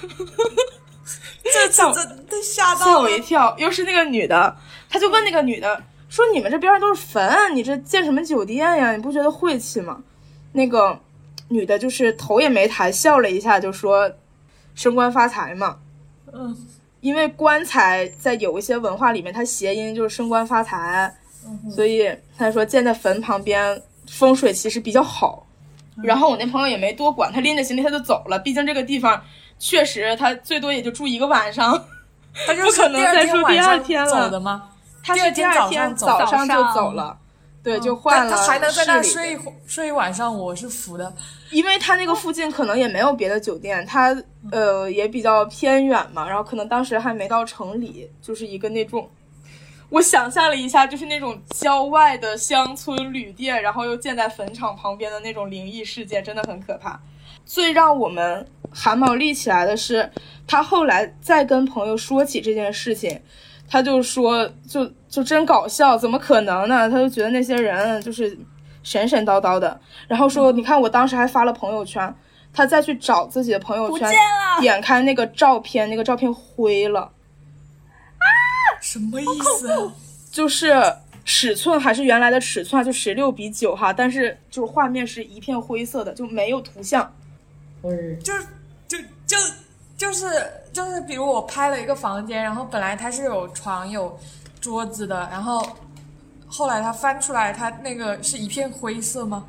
这这这吓到吓我一跳，又是那个女的，他就问那个女的说：“你们这边上都是坟，你这建什么酒店呀？你不觉得晦气吗？”那个女的就是头也没抬，笑了一下，就说：“升官发财嘛。”嗯，因为棺材在有一些文化里面，它谐音就是升官发财，所以他说建在坟旁边风水其实比较好。然后我那朋友也没多管，他拎着行李他就走了。毕竟这个地方确实他最多也就住一个晚上，他就不可能再住第二天了走的吗？他是第第二二天天早早上就走了。对，就换了但他还能在那里睡一会睡一晚上，我是服的。因为他那个附近可能也没有别的酒店，他呃也比较偏远嘛，然后可能当时还没到城里，就是一个那种，我想象了一下，就是那种郊外的乡村旅店，然后又建在坟场旁边的那种灵异事件，真的很可怕。最让我们汗毛立起来的是，他后来再跟朋友说起这件事情，他就说就就真搞笑，怎么可能呢？他就觉得那些人就是神神叨叨的，然后说你看我当时还发了朋友圈，他再去找自己的朋友圈点开那个照片，那个照片灰了，啊什么意思啊？就是尺寸还是原来的尺寸，就十六比九哈，但是就是画面是一片灰色的，就没有图像。就是就就就就是就是，比如我拍了一个房间，然后本来它是有床有桌子的，然后后来他翻出来，他那个是一片灰色吗？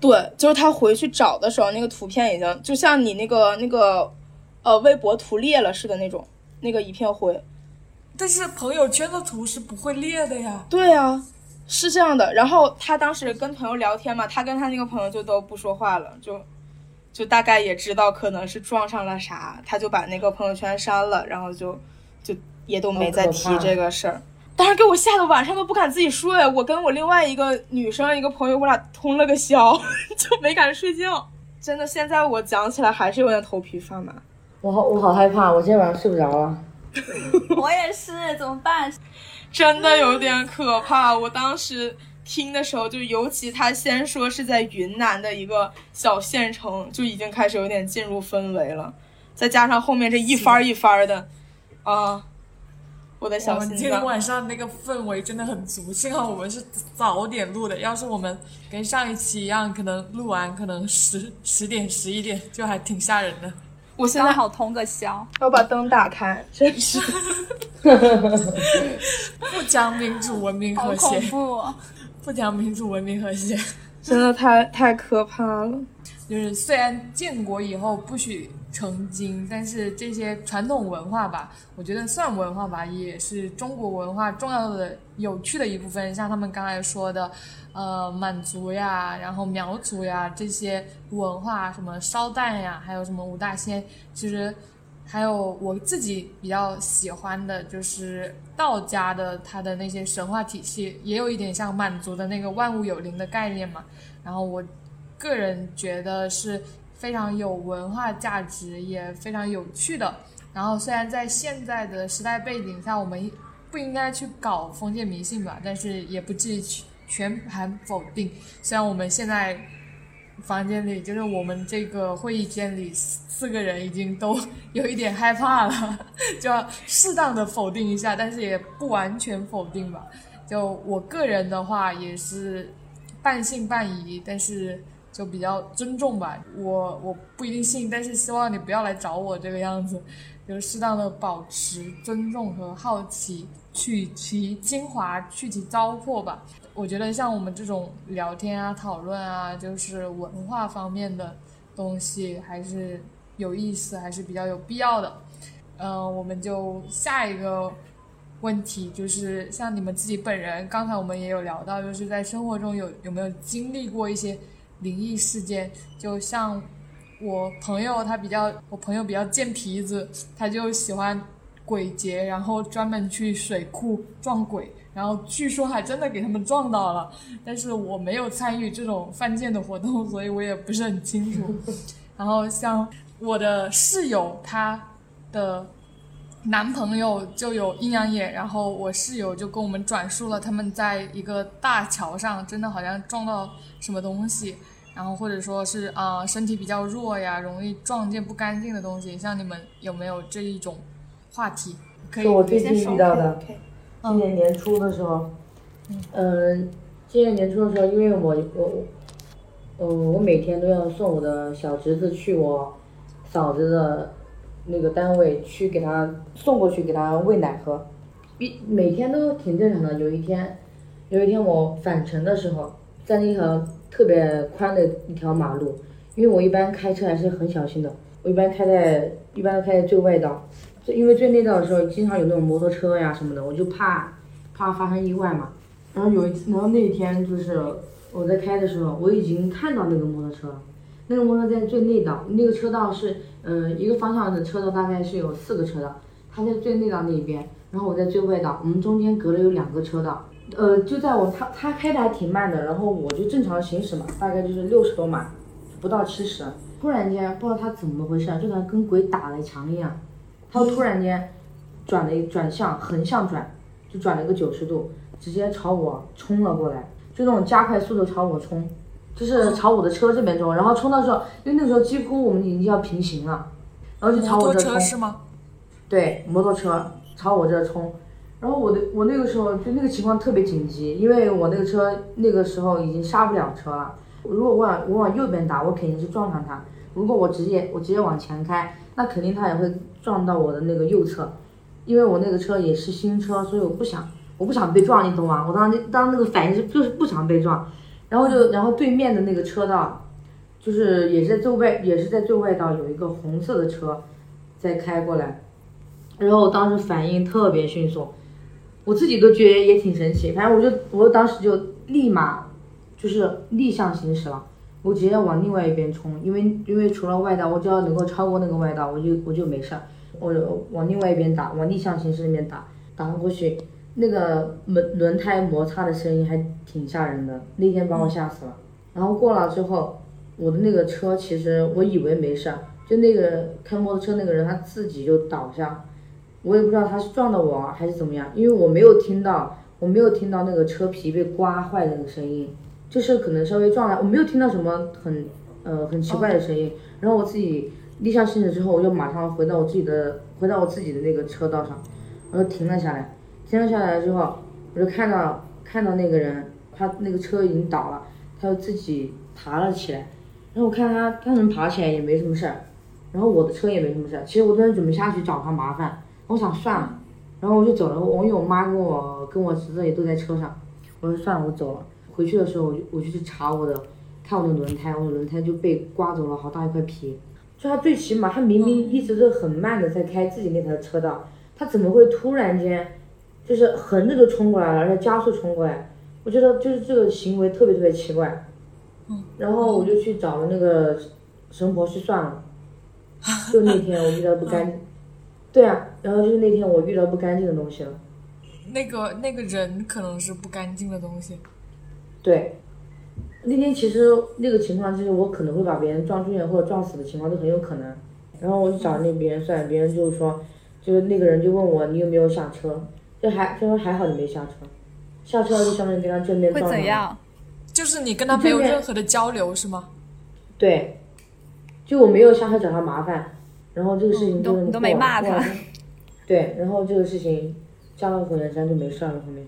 对，就是他回去找的时候，那个图片已经就像你那个那个呃微博图裂了似的那种，那个一片灰。但是朋友圈的图是不会裂的呀。对啊，是这样的。然后他当时跟朋友聊天嘛，他跟他那个朋友就都不说话了，就就大概也知道可能是撞上了啥，他就把那个朋友圈删了，然后就就也都没再提这个事儿。当时给我吓得晚上都不敢自己睡，我跟我另外一个女生一个朋友，我俩通了个宵，就没敢睡觉。真的，现在我讲起来还是有点头皮发麻。我好我好害怕，我今天晚上睡不着了。我也是，怎么办？真的有点可怕。我当时听的时候，就尤其他先说是在云南的一个小县城，就已经开始有点进入氛围了。再加上后面这一番儿一番儿的，啊，我的我小心们今天。晚上那个氛围真的很足，幸好我们是早点录的，要是我们跟上一期一样，可能录完可能十十点十一点，就还挺吓人的。我现在好通个宵。要把灯打开，真是。不讲民主文明和谐，恐怖！不讲民主文明和谐。真的太太可怕了。就是虽然建国以后不许成精，但是这些传统文化吧，我觉得算文化吧，也是中国文化重要的、有趣的一部分。像他们刚才说的，呃，满族呀，然后苗族呀这些文化，什么烧蛋呀，还有什么五大仙，其实还有我自己比较喜欢的就是道家的它的那些神话体系，也有一点像满族的那个万物有灵的概念嘛。然后我个人觉得是非常有文化价值，也非常有趣的。然后虽然在现在的时代背景下，我们不应该去搞封建迷信吧，但是也不至于全盘否定。虽然我们现在房间里，就是我们这个会议间里四个人已经都有一点害怕了，就要适当的否定一下，但是也不完全否定吧。就我个人的话，也是半信半疑，但是就比较尊重吧。我我不一定信，但是希望你不要来找我这个样子，就是适当的保持尊重和好奇，取其精华，去其糟粕吧。我觉得像我们这种聊天啊、讨论啊，就是文化方面的东西，还是有意思，还是比较有必要的。嗯、我们就下一个问题，就是像你们自己本人，刚才我们也有聊到，就是在生活中有有没有经历过一些灵异事件？就像我朋友他比较，我朋友比较贱皮子，他就喜欢鬼节，然后专门去水库撞鬼，然后据说还真的给他们撞到了。但是我没有参与这种犯贱的活动，所以我也不是很清楚。然后像我的室友，他的男朋友就有阴阳眼，然后我室友就跟我们转述了他们在一个大桥上，真的好像撞到什么东西，然后或者说是啊、呃身体比较弱呀，容易撞见不干净的东西。像你们有没有这一种话题？可以是我最近遇到的。今年年初的时候，嗯，今年年初的时候，因为我我，呃，我每天都要送我的小侄子去我嫂子的那个单位去给他送过去给他喂奶喝，一每天都挺正常的。有一天，有一天我返程的时候，在那条特别宽的一条马路，因为我一般开车还是很小心的，我一般开在一般开在最外道，就因为最内道的时候经常有那种摩托车呀什么的，我就怕怕发生意外嘛。然后有一次，然后那一天就是我在开的时候，我已经看到那个摩托车了。那个摩托车在最内道，那个车道是，嗯、一个方向的车道大概是有四个车道，它在最内道那一边，然后我在最外道，我们中间隔了有两个车道。呃，就在我他他开的还挺慢的，然后我就正常行驶嘛，大概就是六十多码，不到七十。突然间不知道他怎么回事，就像跟鬼打了一墙一样，他突然间转了一转向，横向转，就转了一个九十度，直接朝我冲了过来，就那种加快速度朝我冲，就是朝我的车这边冲，然后冲到时候，因为那个时候几乎我们已经要平行了，然后就朝我这冲车，是吗？对，摩托车朝我这儿冲，然后我的我那个时候就那个情况特别紧急，因为我那个车那个时候已经刹不了车了。如果我往我往右边打，我肯定是撞上他；如果我直接我直接往前开，那肯定他也会撞到我的那个右侧，因为我那个车也是新车，所以我不想我不想被撞，你懂吗？我当时当那个反应是就是不想被撞，然后就然后对面的那个车道，就是也是在最外也是在最外道有一个红色的车在开过来。然后我当时反应特别迅速，我自己都觉得也挺神奇。反正我就我当时就立马就是逆向行驶了，我直接往另外一边冲，因为因为除了外道，我只要能够超过那个外道，我就我就没事儿。我就往另外一边打，往逆向行驶那边打，打过去，那个轮轮胎摩擦的声音还挺吓人的，那天把我吓死了。然后过了之后，我的那个车其实我以为没事儿，就那个开摩托车那个人他自己就倒下，我也不知道他是撞到我还是怎么样，因为我没有听到，我没有听到那个车皮被刮坏的那个声音，就是可能稍微撞了，我没有听到什么很呃很奇怪的声音。然后我自己逆向行驶之后，我就马上回到我自己的回到我自己的那个车道上，然后停了下来。停了下来之后，我就看到看到那个人，他那个车已经倒了，他就自己爬了起来。然后我看他他能爬起来也没什么事儿，然后我的车也没什么事。其实我当时准备下去找他麻烦，我想算了，然后我就走了。我因为我妈跟我跟我侄子也都在车上，我说算了，我走了。回去的时候我就我就去查我的，看我的轮胎，我的轮胎就被刮走了好大一块皮。就他最起码他明明一直是很慢的在开自己那条车道，他怎么会突然间就是横着就冲过来了，而且加速冲过来？我觉得就是这个行为特别特别奇怪。然后我就去找了那个神婆去算了，就那天我遇到不干净，对啊，然后就是那天我遇到不干净的东西了，那个那个人可能是不干净的东西。对，那天其实那个情况就是我可能会把别人撞住院或者撞死的情况都很有可能，然后我就找那别人算，别人就是说，就是那个人就问我你有没有下车，就还就说还好你没下车，下车就相当于跟他正面会撞上了。怎样？就是你跟他没有任何的交流是吗？对，就我没有下车找他麻烦，然后这个事情你都你都没骂他对，然后这个事情加了火焰山就没事儿了，后面，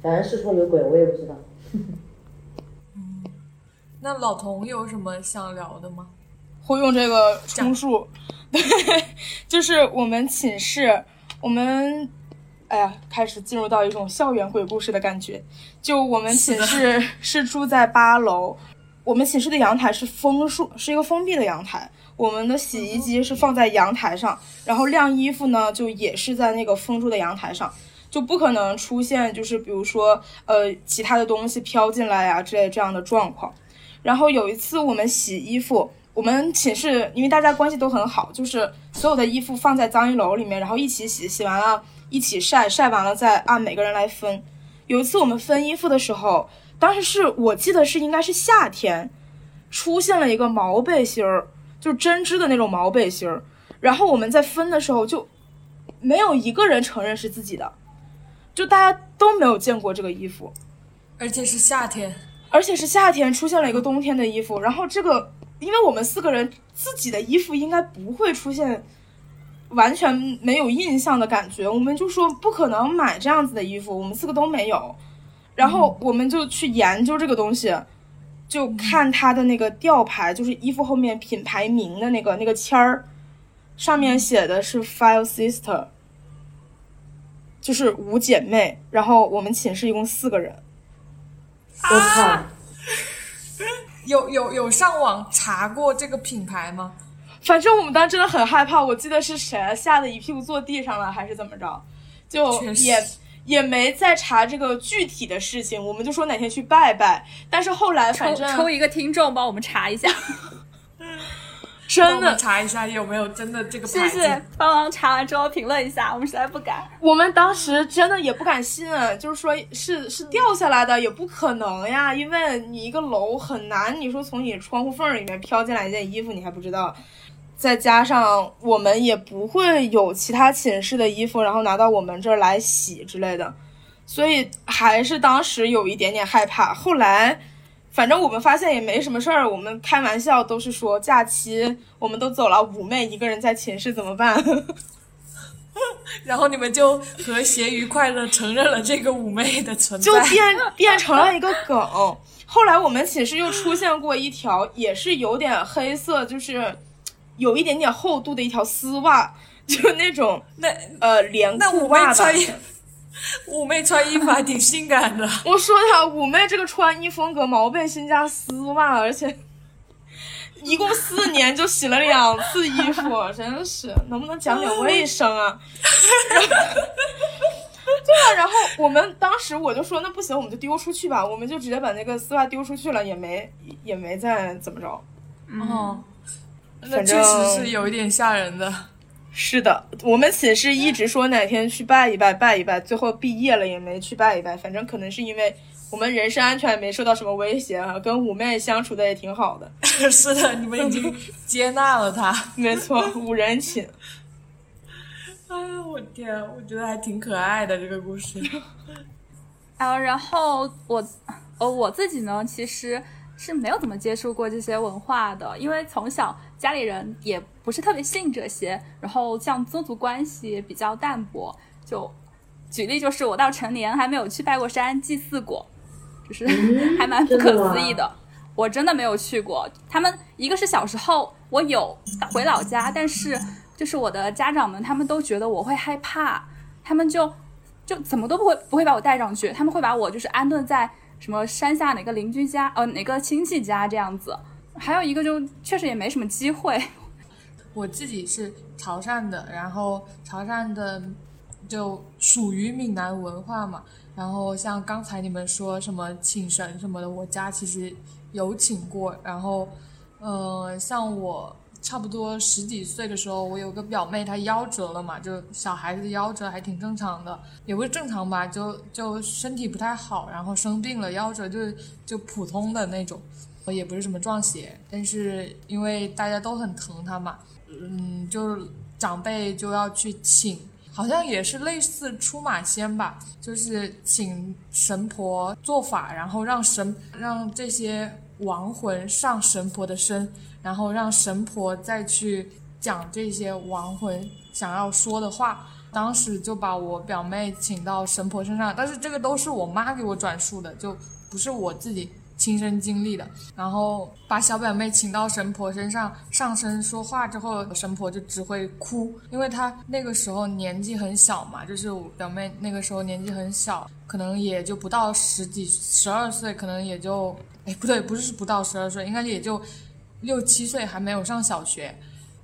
反正是说有鬼，我也不知道。那老童有什么想聊的吗？会用这个充数，对，就是我们寝室，我们，哎呀，开始进入到一种校园鬼故事的感觉。就我们寝室是住在八楼，我们寝室的阳台是封住，是一个封闭的阳台。我们的洗衣机是放在阳台上，然后晾衣服呢，就也是在那个封住的阳台上，就不可能出现就是比如说呃其他的东西飘进来呀、之类这样的状况。然后有一次我们洗衣服，我们寝室因为大家关系都很好，就是所有的衣服放在脏衣篓里面，然后一起洗，洗完了一起晒，晒完了再按每个人来分。有一次我们分衣服的时候，当时是我记得是应该是夏天，出现了一个毛背心儿，就是针织的那种毛背心儿。然后我们在分的时候就没有一个人承认是自己的，就大家都没有见过这个衣服。而且是夏天，而且是夏天出现了一个冬天的衣服，然后这个，因为我们四个人自己的衣服应该不会出现完全没有印象的感觉，我们就说不可能买这样子的衣服，我们四个都没有。然后我们就去研究这个东西，就看它的那个吊牌，就是衣服后面品牌名的那个那个签儿，上面写的是 Five Sister，就是五姐妹。然后我们寝室一共四个人，我靠！有有有上网查过这个品牌吗？反正我们当时真的很害怕，我记得是谁吓得一屁股坐地上了，还是怎么着，就也也没再查这个具体的事情，我们就说哪天去拜拜。但是后来反抽正抽一个听众帮我们查一下，帮 真的，查一下有没有真的这个谢牌子。谢帮忙查完之后评论一下，我们实在不敢。我们当时真的也不敢信，就是说是是掉下来的，也不可能呀，因为你一个楼很难，你说从你窗户缝里面飘进来一件衣服，你还不知道。再加上我们也不会有其他寝室的衣服，然后拿到我们这儿来洗之类的，所以还是当时有一点点害怕。后来，反正我们发现也没什么事儿，我们开玩笑都是说假期我们都走了，五妹一个人在寝室怎么办？然后你们就和谐愉快的承认了这个妩媚的存在。就变 变成了一个梗。后来我们寝室又出现过一条，也是有点黑色，就是有一点点厚度的一条丝袜，就那种那呃连裤袜吧。媚穿衣，妩媚穿衣服还挺性感的。我说她妩媚这个穿衣风格，毛背心加丝袜，而且一共四年就洗了两次衣服，真是能不能讲点卫生啊？对啊，然后我们当时我就说那不行，我们就丢出去吧，我们就直接把那个丝袜丢出去了，也没也没再怎么着。哦，那反确实正是有一点吓人的。是的，我们寝室一直说哪天去拜一拜，拜一拜，最后毕业了也没去拜一拜。反正可能是因为我们人身安全没受到什么威胁啊，跟五妹相处的也挺好的。是的，你们已经接纳了他。没错，五人寝。哎呀，我天，我觉得还挺可爱的这个故事。啊，然后我，呃，我自己呢，其实是没有怎么接触过这些文化的，因为从小家里人也不是特别信这些，然后像宗族关系也比较淡薄。就举例，就是我到成年还没有去拜过山、祭祀过，就是 还蛮不可思议的。我真的没有去过。他们一个是小时候我有回老家，但是就是我的家长们他们都觉得我会害怕，他们就就怎么都不会不会把我带上去，他们会把我就是安顿在什么山下哪个邻居家呃哪个亲戚家这样子。还有一个就确实也没什么机会，我自己是潮汕的，然后潮汕的就属于闽南文化嘛。然后像刚才你们说什么请神什么的，我家其实有请过。然后，呃，像我差不多十几岁的时候，我有个表妹，她夭折了嘛，就小孩子夭折还挺正常的，也不是正常吧，就就身体不太好，然后生病了，夭折就就普通的那种。也不是什么撞邪，但是因为大家都很疼他嘛，嗯，就是长辈就要去请，好像也是类似出马仙吧，就是请神婆做法，然后让神让这些亡魂上神婆的身，然后让神婆再去讲这些亡魂想要说的话。当时就把我表妹请到神婆身上，但是这个都是我妈给我转述的，就不是我自己。亲身经历的，然后把小表妹请到神婆身上上身说话之后，神婆就只会哭，因为她那个时候年纪很小嘛，就是我表妹那个时候年纪很小，可能也就不到十几十二岁，可能也就哎不对，不是不到十二岁，应该也就六七岁，还没有上小学，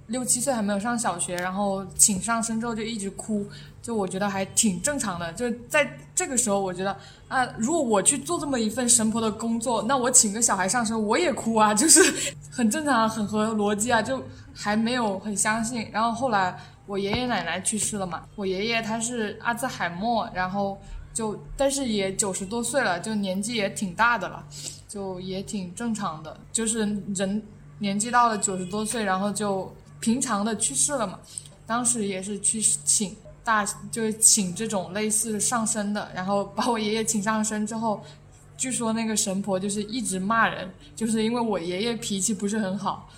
六七岁还没有上小学，然后请上身之后就一直哭。就我觉得还挺正常的，就在这个时候，我觉得啊，如果我去做这么一份神婆的工作，那我请个小孩上身，我也哭啊，就是 很正常，很合逻辑啊，就还没有很相信。然后后来我爷爷奶奶去世了嘛，我爷爷他是阿兹海默，然后就但是也九十多岁了，就年纪也挺大的了，就也挺正常的，就是人年纪到了九十多岁，然后就平常的去世了嘛。当时也是去请。大就是请这种类似上身的，然后把我爷爷请上身之后，据说那个神婆就是一直骂人，就是因为我爷爷脾气不是很好，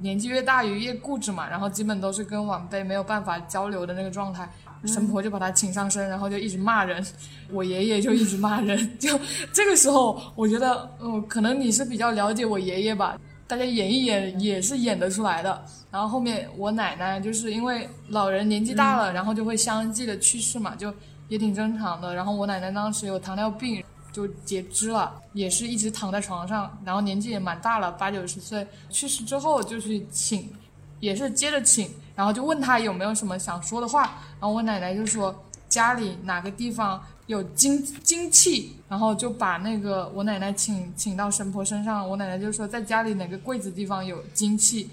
年纪越大越越固执嘛，然后基本都是跟晚辈没有办法交流的那个状态。神婆就把他请上身，然后就一直骂人，我爷爷就一直骂人。就这个时候，我觉得，嗯，可能你是比较了解我爷爷吧，大家演一演也是演得出来的。然后后面我奶奶就是因为老人年纪大了，然后就会相继的去世嘛，就也挺正常的。然后我奶奶当时有糖尿病，就截肢了，也是一直躺在床上，然后年纪也蛮大了，八九十岁。去世之后就去请，也是接着请。然后就问他有没有什么想说的话，然后我奶奶就说家里哪个地方有精精气，然后就把那个我奶奶请请到神婆身上，我奶奶就说在家里哪个柜子地方有精气，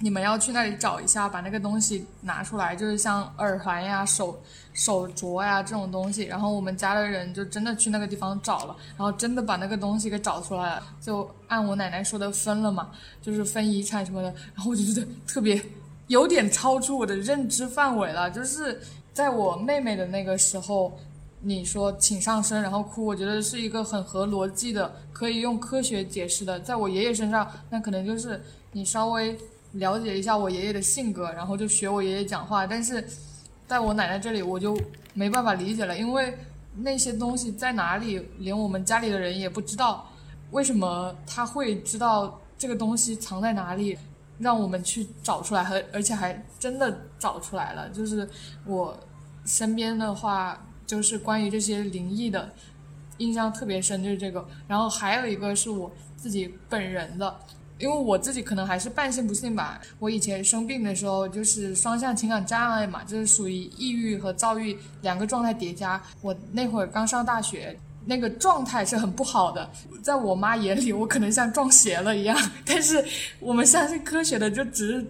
你们要去那里找一下，把那个东西拿出来，就是像耳环呀、手手镯呀这种东西。然后我们家的人就真的去那个地方找了，然后真的把那个东西给找出来了，就按我奶奶说的分了嘛，就是分遗产什么的。然后我就觉得特别。有点超出我的认知范围了，就是在我妹妹的那个时候，你说请上身然后哭，我觉得是一个很合逻辑的，可以用科学解释的。在我爷爷身上，那可能就是你稍微了解一下我爷爷的性格，然后就学我爷爷讲话。但是在我奶奶这里，我就没办法理解了，因为那些东西在哪里，连我们家里的人也不知道，为什么他会知道这个东西藏在哪里？让我们去找出来，和而且还真的找出来了。就是我身边的话，就是关于这些灵异的，印象特别深，就是这个。然后还有一个是我自己本人的，因为我自己可能还是半信不信吧。我以前生病的时候，就是双向情感障碍嘛，就是属于抑郁和躁郁两个状态叠加。我那会儿刚上大学。那个状态是很不好的，在我妈眼里，我可能像撞邪了一样。但是我们相信科学的，就只是，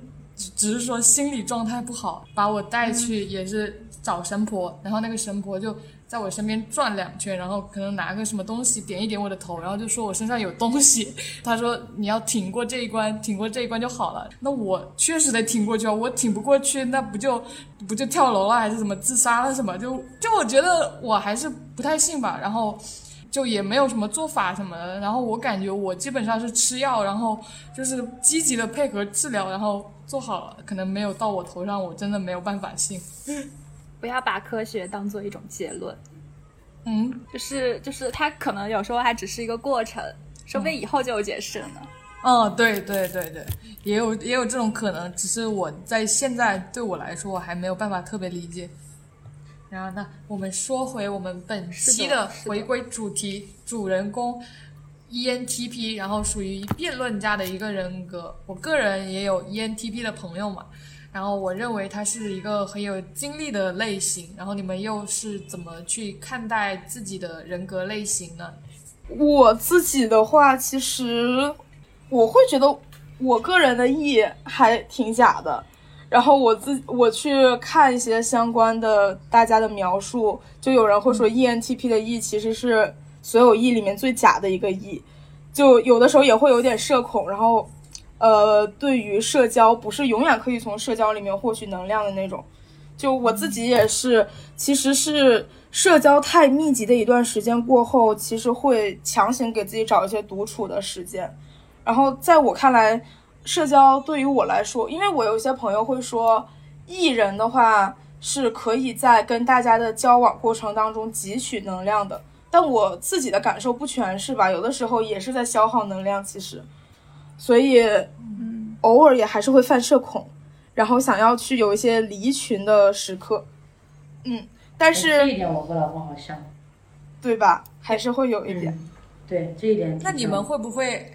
只是说心理状态不好，把我带去也是找神婆，然后那个神婆就。在我身边转两圈，然后可能拿个什么东西点一点我的头，然后就说我身上有东西。他说你要挺过这一关，挺过这一关就好了。那我确实得挺过去啊，我挺不过去，那不就不就跳楼了，还是怎么自杀了什么？就就我觉得我还是不太信吧。然后就也没有什么做法什么的。然后我感觉我基本上是吃药，然后就是积极的配合治疗，然后做好了。可能没有到我头上，我真的没有办法信。不要把科学当做一种结论，嗯，就是就是它可能有时候还只是一个过程，说不定以后就有解释了呢。哦，对对对对，也有也有这种可能，只是我在现在对我来说，我还没有办法特别理解。然后呢，我们说回我们本期的回归主题，主人公 ENTP，然后属于辩论家的一个人格。我个人也有 ENTP 的朋友嘛。然后我认为他是一个很有经历的类型，然后你们又是怎么去看待自己的人格类型呢？我自己的话，其实我会觉得我个人的 E 还挺假的。然后我自我去看一些相关的大家的描述，就有人会说 ENTP 的 E 其实是所有 E 里面最假的一个 E，就有的时候也会有点社恐，然后。呃，对于社交不是永远可以从社交里面获取能量的那种，就我自己也是，其实是社交太密集的一段时间过后，其实会强行给自己找一些独处的时间。然后在我看来，社交对于我来说，因为我有一些朋友会说，艺人的话是可以在跟大家的交往过程当中汲取能量的，但我自己的感受不全是吧？有的时候也是在消耗能量，其实。所以，嗯，偶尔也还是会犯社恐，然后想要去有一些离群的时刻，嗯，但是这一点我和老公好像，对吧？还是会有一点，对这一点。那你们会不会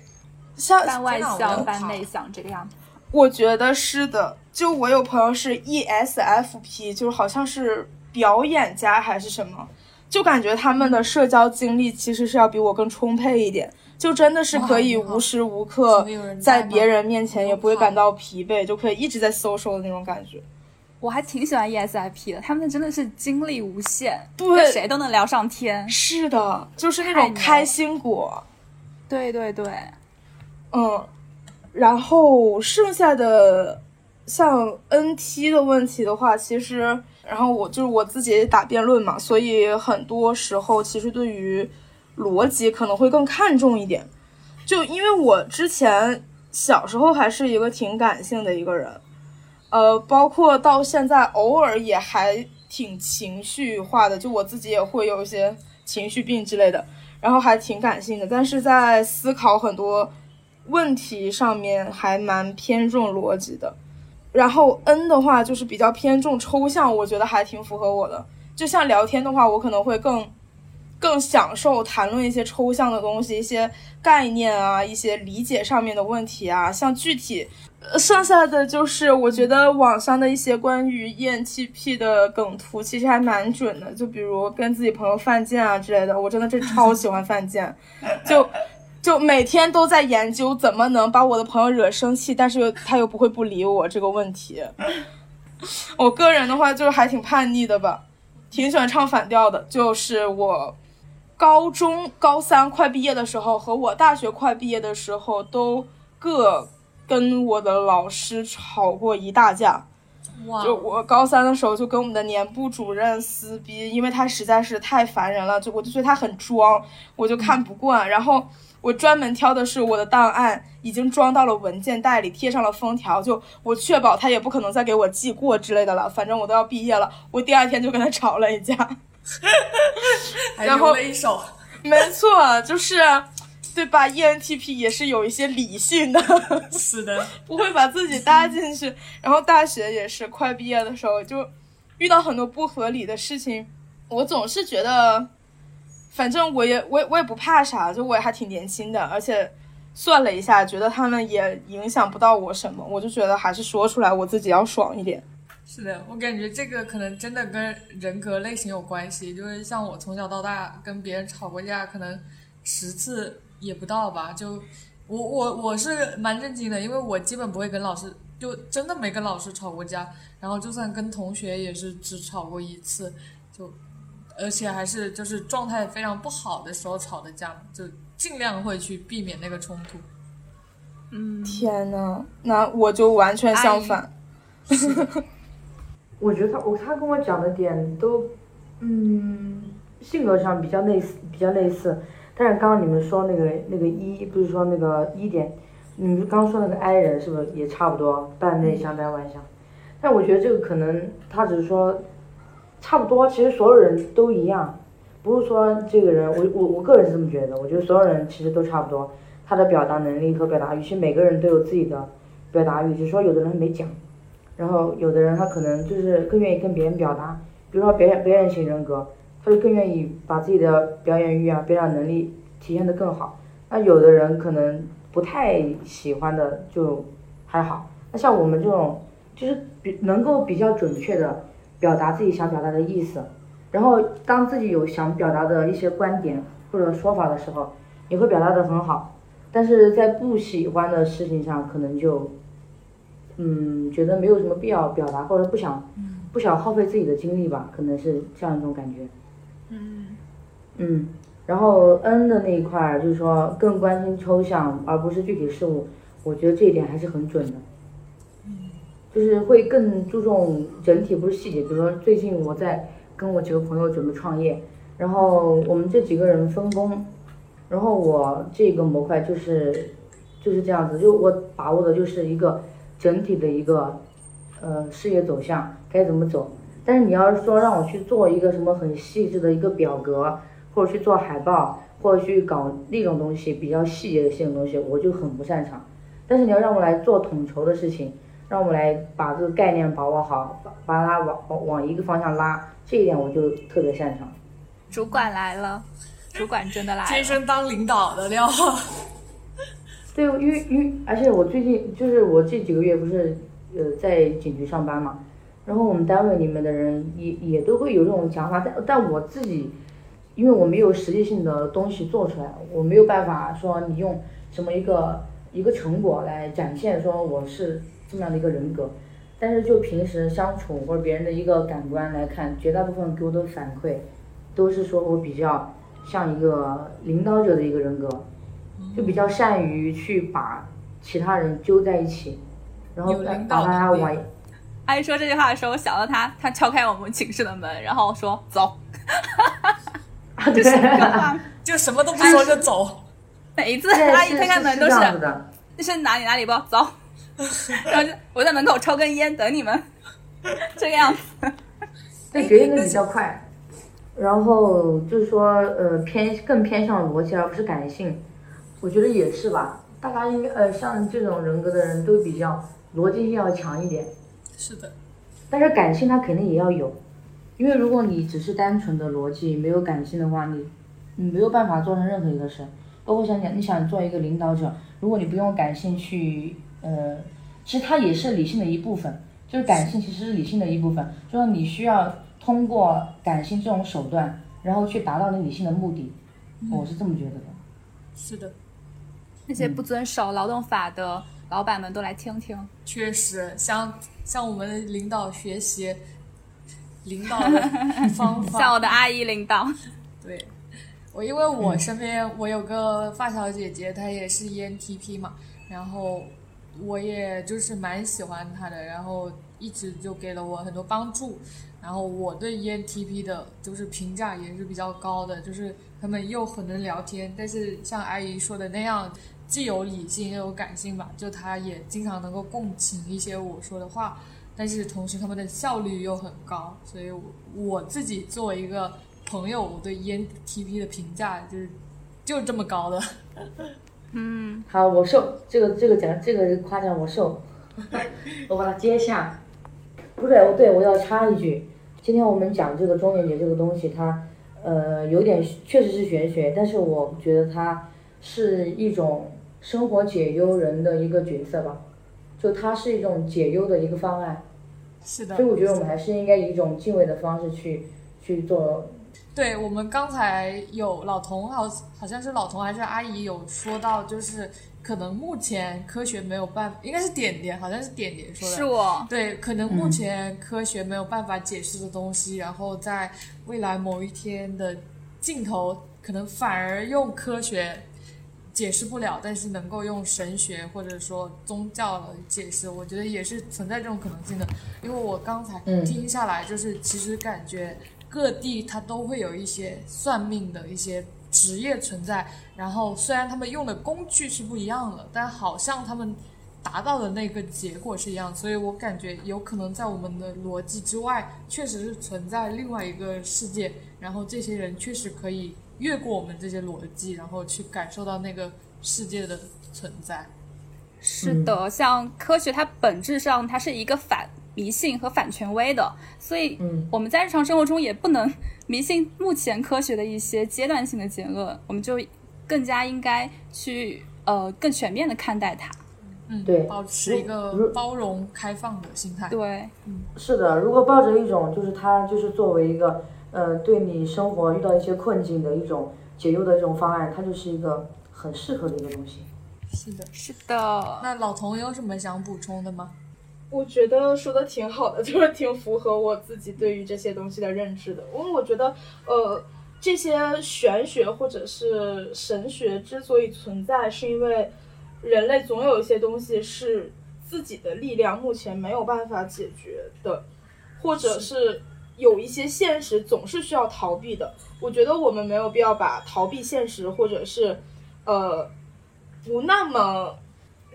像半外向半内向这个样子？我觉得是的。就我有朋友是 ESFP，就是好像是表演家还是什么，就感觉他们的社交经历其实是要比我更充沛一点。就真的是可以无时无刻在别人面前也不会感到疲惫，就可以一直在 social 的那种感觉。我还挺喜欢 ESIP 的，他们真的是精力无限，对谁都能聊上天。是的，就是那种开心果。对对对，嗯，然后剩下的像 NT 的问题的话，其实，然后我就是我自己打辩论嘛，所以很多时候其实对于。逻辑可能会更看重一点，就因为我之前小时候还是一个挺感性的一个人，呃，包括到现在偶尔也还挺情绪化的，就我自己也会有一些情绪病之类的，然后还挺感性的，但是在思考很多问题上面还蛮偏重逻辑的。然后 N 的话就是比较偏重抽象，我觉得还挺符合我的。就像聊天的话，我可能会更。更享受谈论一些抽象的东西，一些概念啊，一些理解上面的问题啊。像具体，剩下的就是我觉得网上的一些关于 ENTP 的梗图，其实还蛮准的。就比如跟自己朋友犯贱啊之类的，我真的是超喜欢犯贱，就就每天都在研究怎么能把我的朋友惹生气，但是又他又不会不理我这个问题。我个人的话就是还挺叛逆的吧，挺喜欢唱反调的，就是我。高中高三快毕业的时候，和我大学快毕业的时候，都各跟我的老师吵过一大架。就我高三的时候，就跟我们的年部主任撕逼，因为他实在是太烦人了，就我就觉得他很装，我就看不惯。然后我专门挑的是我的档案已经装到了文件袋里，贴上了封条，就我确保他也不可能再给我记过之类的了。反正我都要毕业了，我第二天就跟他吵了一架。然后了一手，没错，就是，对吧？ENTP 也是有一些理性的，是的，不会把自己搭进去。然后大学也是快毕业的时候，就遇到很多不合理的事情。我总是觉得，反正我也我我也不怕啥，就我也还挺年轻的，而且算了一下，觉得他们也影响不到我什么，我就觉得还是说出来，我自己要爽一点。是的，我感觉这个可能真的跟人格类型有关系。就是像我从小到大跟别人吵过架，可能十次也不到吧。就我我我是蛮震惊的，因为我基本不会跟老师，就真的没跟老师吵过架。然后就算跟同学也是只吵过一次，就而且还是就是状态非常不好的时候吵的架，就尽量会去避免那个冲突。嗯，天呐，那我就完全相反。我觉得他我他跟我讲的点都，嗯，性格上比较类似比较类似，但是刚刚你们说那个那个一不是说那个一点，你们刚刚说那个 I 人是不是也差不多？半内向半外向？但我觉得这个可能他只是说，差不多，其实所有人都一样，不是说这个人我我我个人是这么觉得，我觉得所有人其实都差不多，他的表达能力和表达语，其实每个人都有自己的表达欲，只是说有的人没讲。然后有的人他可能就是更愿意跟别人表达，比如说表演表演型人格，他就更愿意把自己的表演欲啊、表演能力体现的更好。那有的人可能不太喜欢的就还好。那像我们这种，就是比能够比较准确的表达自己想表达的意思，然后当自己有想表达的一些观点或者说法的时候，也会表达的很好。但是在不喜欢的事情上，可能就。嗯，觉得没有什么必要表达，或者不想，不想耗费自己的精力吧，可能是这样一种感觉。嗯，嗯，然后 N 的那一块儿就是说更关心抽象而不是具体事物，我觉得这一点还是很准的。就是会更注重整体，不是细节。比如说最近我在跟我几个朋友准备创业，然后我们这几个人分工，然后我这个模块就是就是这样子，就我把握的就是一个。整体的一个，呃，事业走向该怎么走？但是你要是说让我去做一个什么很细致的一个表格，或者去做海报，或者去搞那种东西比较细节性的东西，我就很不擅长。但是你要让我来做统筹的事情，让我来把这个概念把握好，把把它往往往一个方向拉，这一点我就特别擅长。主管来了，主管真的来了，天生当领导的料。对，因为因为而且我最近就是我这几个月不是呃在警局上班嘛，然后我们单位里面的人也也都会有这种想法，但但我自己，因为我没有实际性的东西做出来，我没有办法说你用什么一个一个成果来展现说我是这么样的一个人格，但是就平时相处或者别人的一个感官来看，绝大部分给我的反馈，都是说我比较像一个领导者的一个人格。就比较善于去把其他人揪在一起，然后把大家往。阿姨说这句话的时候，我想到他，他敲开我们寝室的门，然后说：“走。”就什么话？就什么都不说就走。每一次阿姨推开门都是。你是哪里哪里不走，然后就我在门口抽根烟等你们，这个样子。对决定的比较快，然后就是说，呃，偏更偏向逻辑而不是感性，我觉得也是吧。大家应该呃，像这种人格的人都比较逻辑性要强一点，是的，但是感性他肯定也要有，因为如果你只是单纯的逻辑，没有感性的话，你你没有办法做成任何一个事。包括想想你想做一个领导者，如果你不用感性去，呃，其实它也是理性的一部分，就是感性其实是理性的一部分，就是你需要通过感性这种手段，然后去达到你理性的目的，我是这么觉得的。是的，那些不遵守劳动法的老板们都来听听。确实向向我们的领导学习领导的 方法。向我的阿姨领导。对，我因为我身边我有个发小姐姐，她也是 ENTP 嘛，然后我也就是蛮喜欢她的，然后一直就给了我很多帮助。然后我对 ENTP 的就是评价也是比较高的，就是他们又很能聊天，但是像阿姨说的那样，既有理性又有感性吧，就他也经常能够共情一些我说的话，但是同时他们的效率又很高，所以我自己作为一个朋友，我对 ENTP 的评价就是就这么高的。嗯，好，我受这个这个奖这个夸奖我受，我把它接下。不对，我对我要插一句，今天我们讲这个中元节这个东西，它呃有点确实是玄学，但是我觉得它是一种生活解忧人的一个角色吧，就它是一种解忧的一个方案，是的所以我觉得我们还是应该以一种敬畏的方式去去做。对我们刚才有老童，好好像是老童还是阿姨有说到，就是可能目前科学没有办法，应该是点点，好像是点点说的，是我。对，可能目前科学没有办法解释的东西，然后在未来某一天的尽头，可能反而用科学解释不了，但是能够用神学或者说宗教解释，我觉得也是存在这种可能性的。因为我刚才听下来，就是其实感觉各地它都会有一些算命的一些职业存在，然后虽然他们用的工具是不一样的，但好像他们达到的那个结果是一样，所以我感觉有可能在我们的逻辑之外，确实是存在另外一个世界，然后这些人确实可以越过我们这些逻辑，然后去感受到那个世界的存在。是的，像科学，它本质上它是一个反迷信和反权威的，所以嗯我们在日常生活中也不能迷信目前科学的一些阶段性的结论，我们就更加应该去呃更全面的看待它。嗯，对保持一个包容开放的心态。对，是的，如果抱着一种就是它就是作为一个呃对你生活遇到一些困境的一种解忧的一种方案，它就是一个很适合的一个东西。是的。是的，那老童有什么想补充的吗？我觉得说的挺好的，就是挺符合我自己对于这些东西的认知的。因为我觉得，呃，这些玄学或者是神学之所以存在，是因为人类总有一些东西是自己的力量目前没有办法解决的，或者是有一些现实总是需要逃避的。我觉得我们没有必要把逃避现实，或者是呃不那么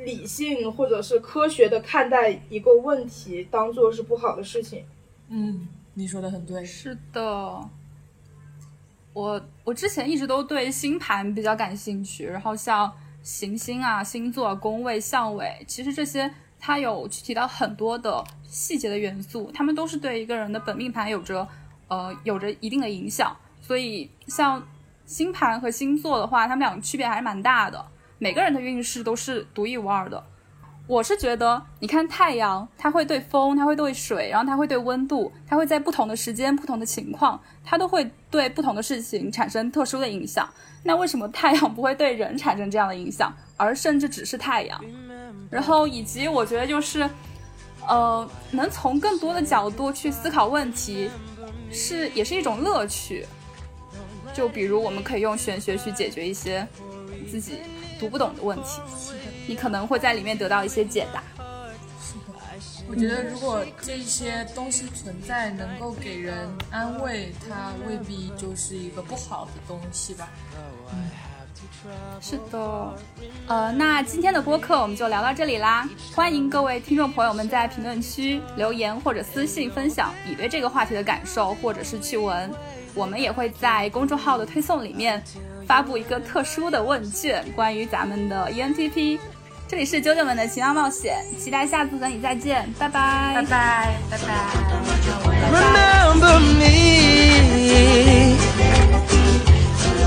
理性或者是科学的看待一个问题，当做是不好的事情。嗯，你说的很对。是的。我我之前一直都对星盘比较感兴趣，然后像行星啊、星座、宫位、相位，其实这些它有提到很多的细节的元素，它们都是对一个人的本命盘有着呃有着一定的影响。所以像星盘和星座的话，它们两个区别还是蛮大的，每个人的运势都是独一无二的。我是觉得，你看太阳，它会对风，它会对水，然后它会对温度，它会在不同的时间、不同的情况，它都会对不同的事情产生特殊的影响。那为什么太阳不会对人产生这样的影响，而甚至只是太阳？然后以及我觉得就是，呃，能从更多的角度去思考问题，是也是一种乐趣。就比如我们可以用玄学去解决一些自己读不懂的问题，你可能会在里面得到一些解答。我觉得如果这些东西存在，能够给人安慰，它未必就是一个不好的东西吧。嗯，是的，呃，那今天的播客我们就聊到这里啦。欢迎各位听众朋友们在评论区留言或者私信分享你对这个话题的感受或者是趣闻。我们也会在公众号的推送里面发布一个特殊的问卷，关于咱们的 ENTP。这里是啾啾们的奇妙冒险，期待下次和你再见，拜拜，拜拜，拜拜。拜拜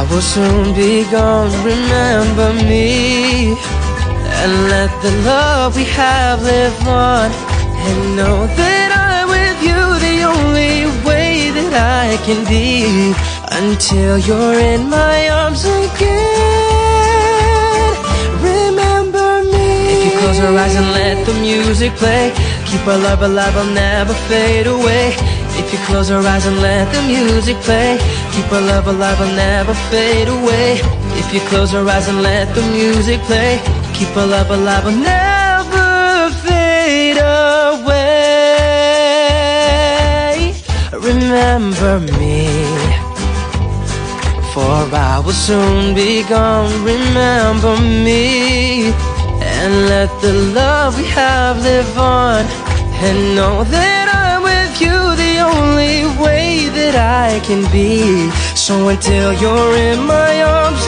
I will soon be gone. Remember me, and let the love we have live on. And know that I'm with you the only way that I can be until you're in my arms again. Remember me. If you close your eyes and let the music play, keep our love alive, I'll never fade away. If you close your eyes and let the music play, keep our love alive, I'll never fade away. If you close your eyes and let the music play, keep our love alive, I'll never fade away. Remember me. For I will soon be gone, remember me And let the love we have live on And know that only way that I can be. So until you're in my arms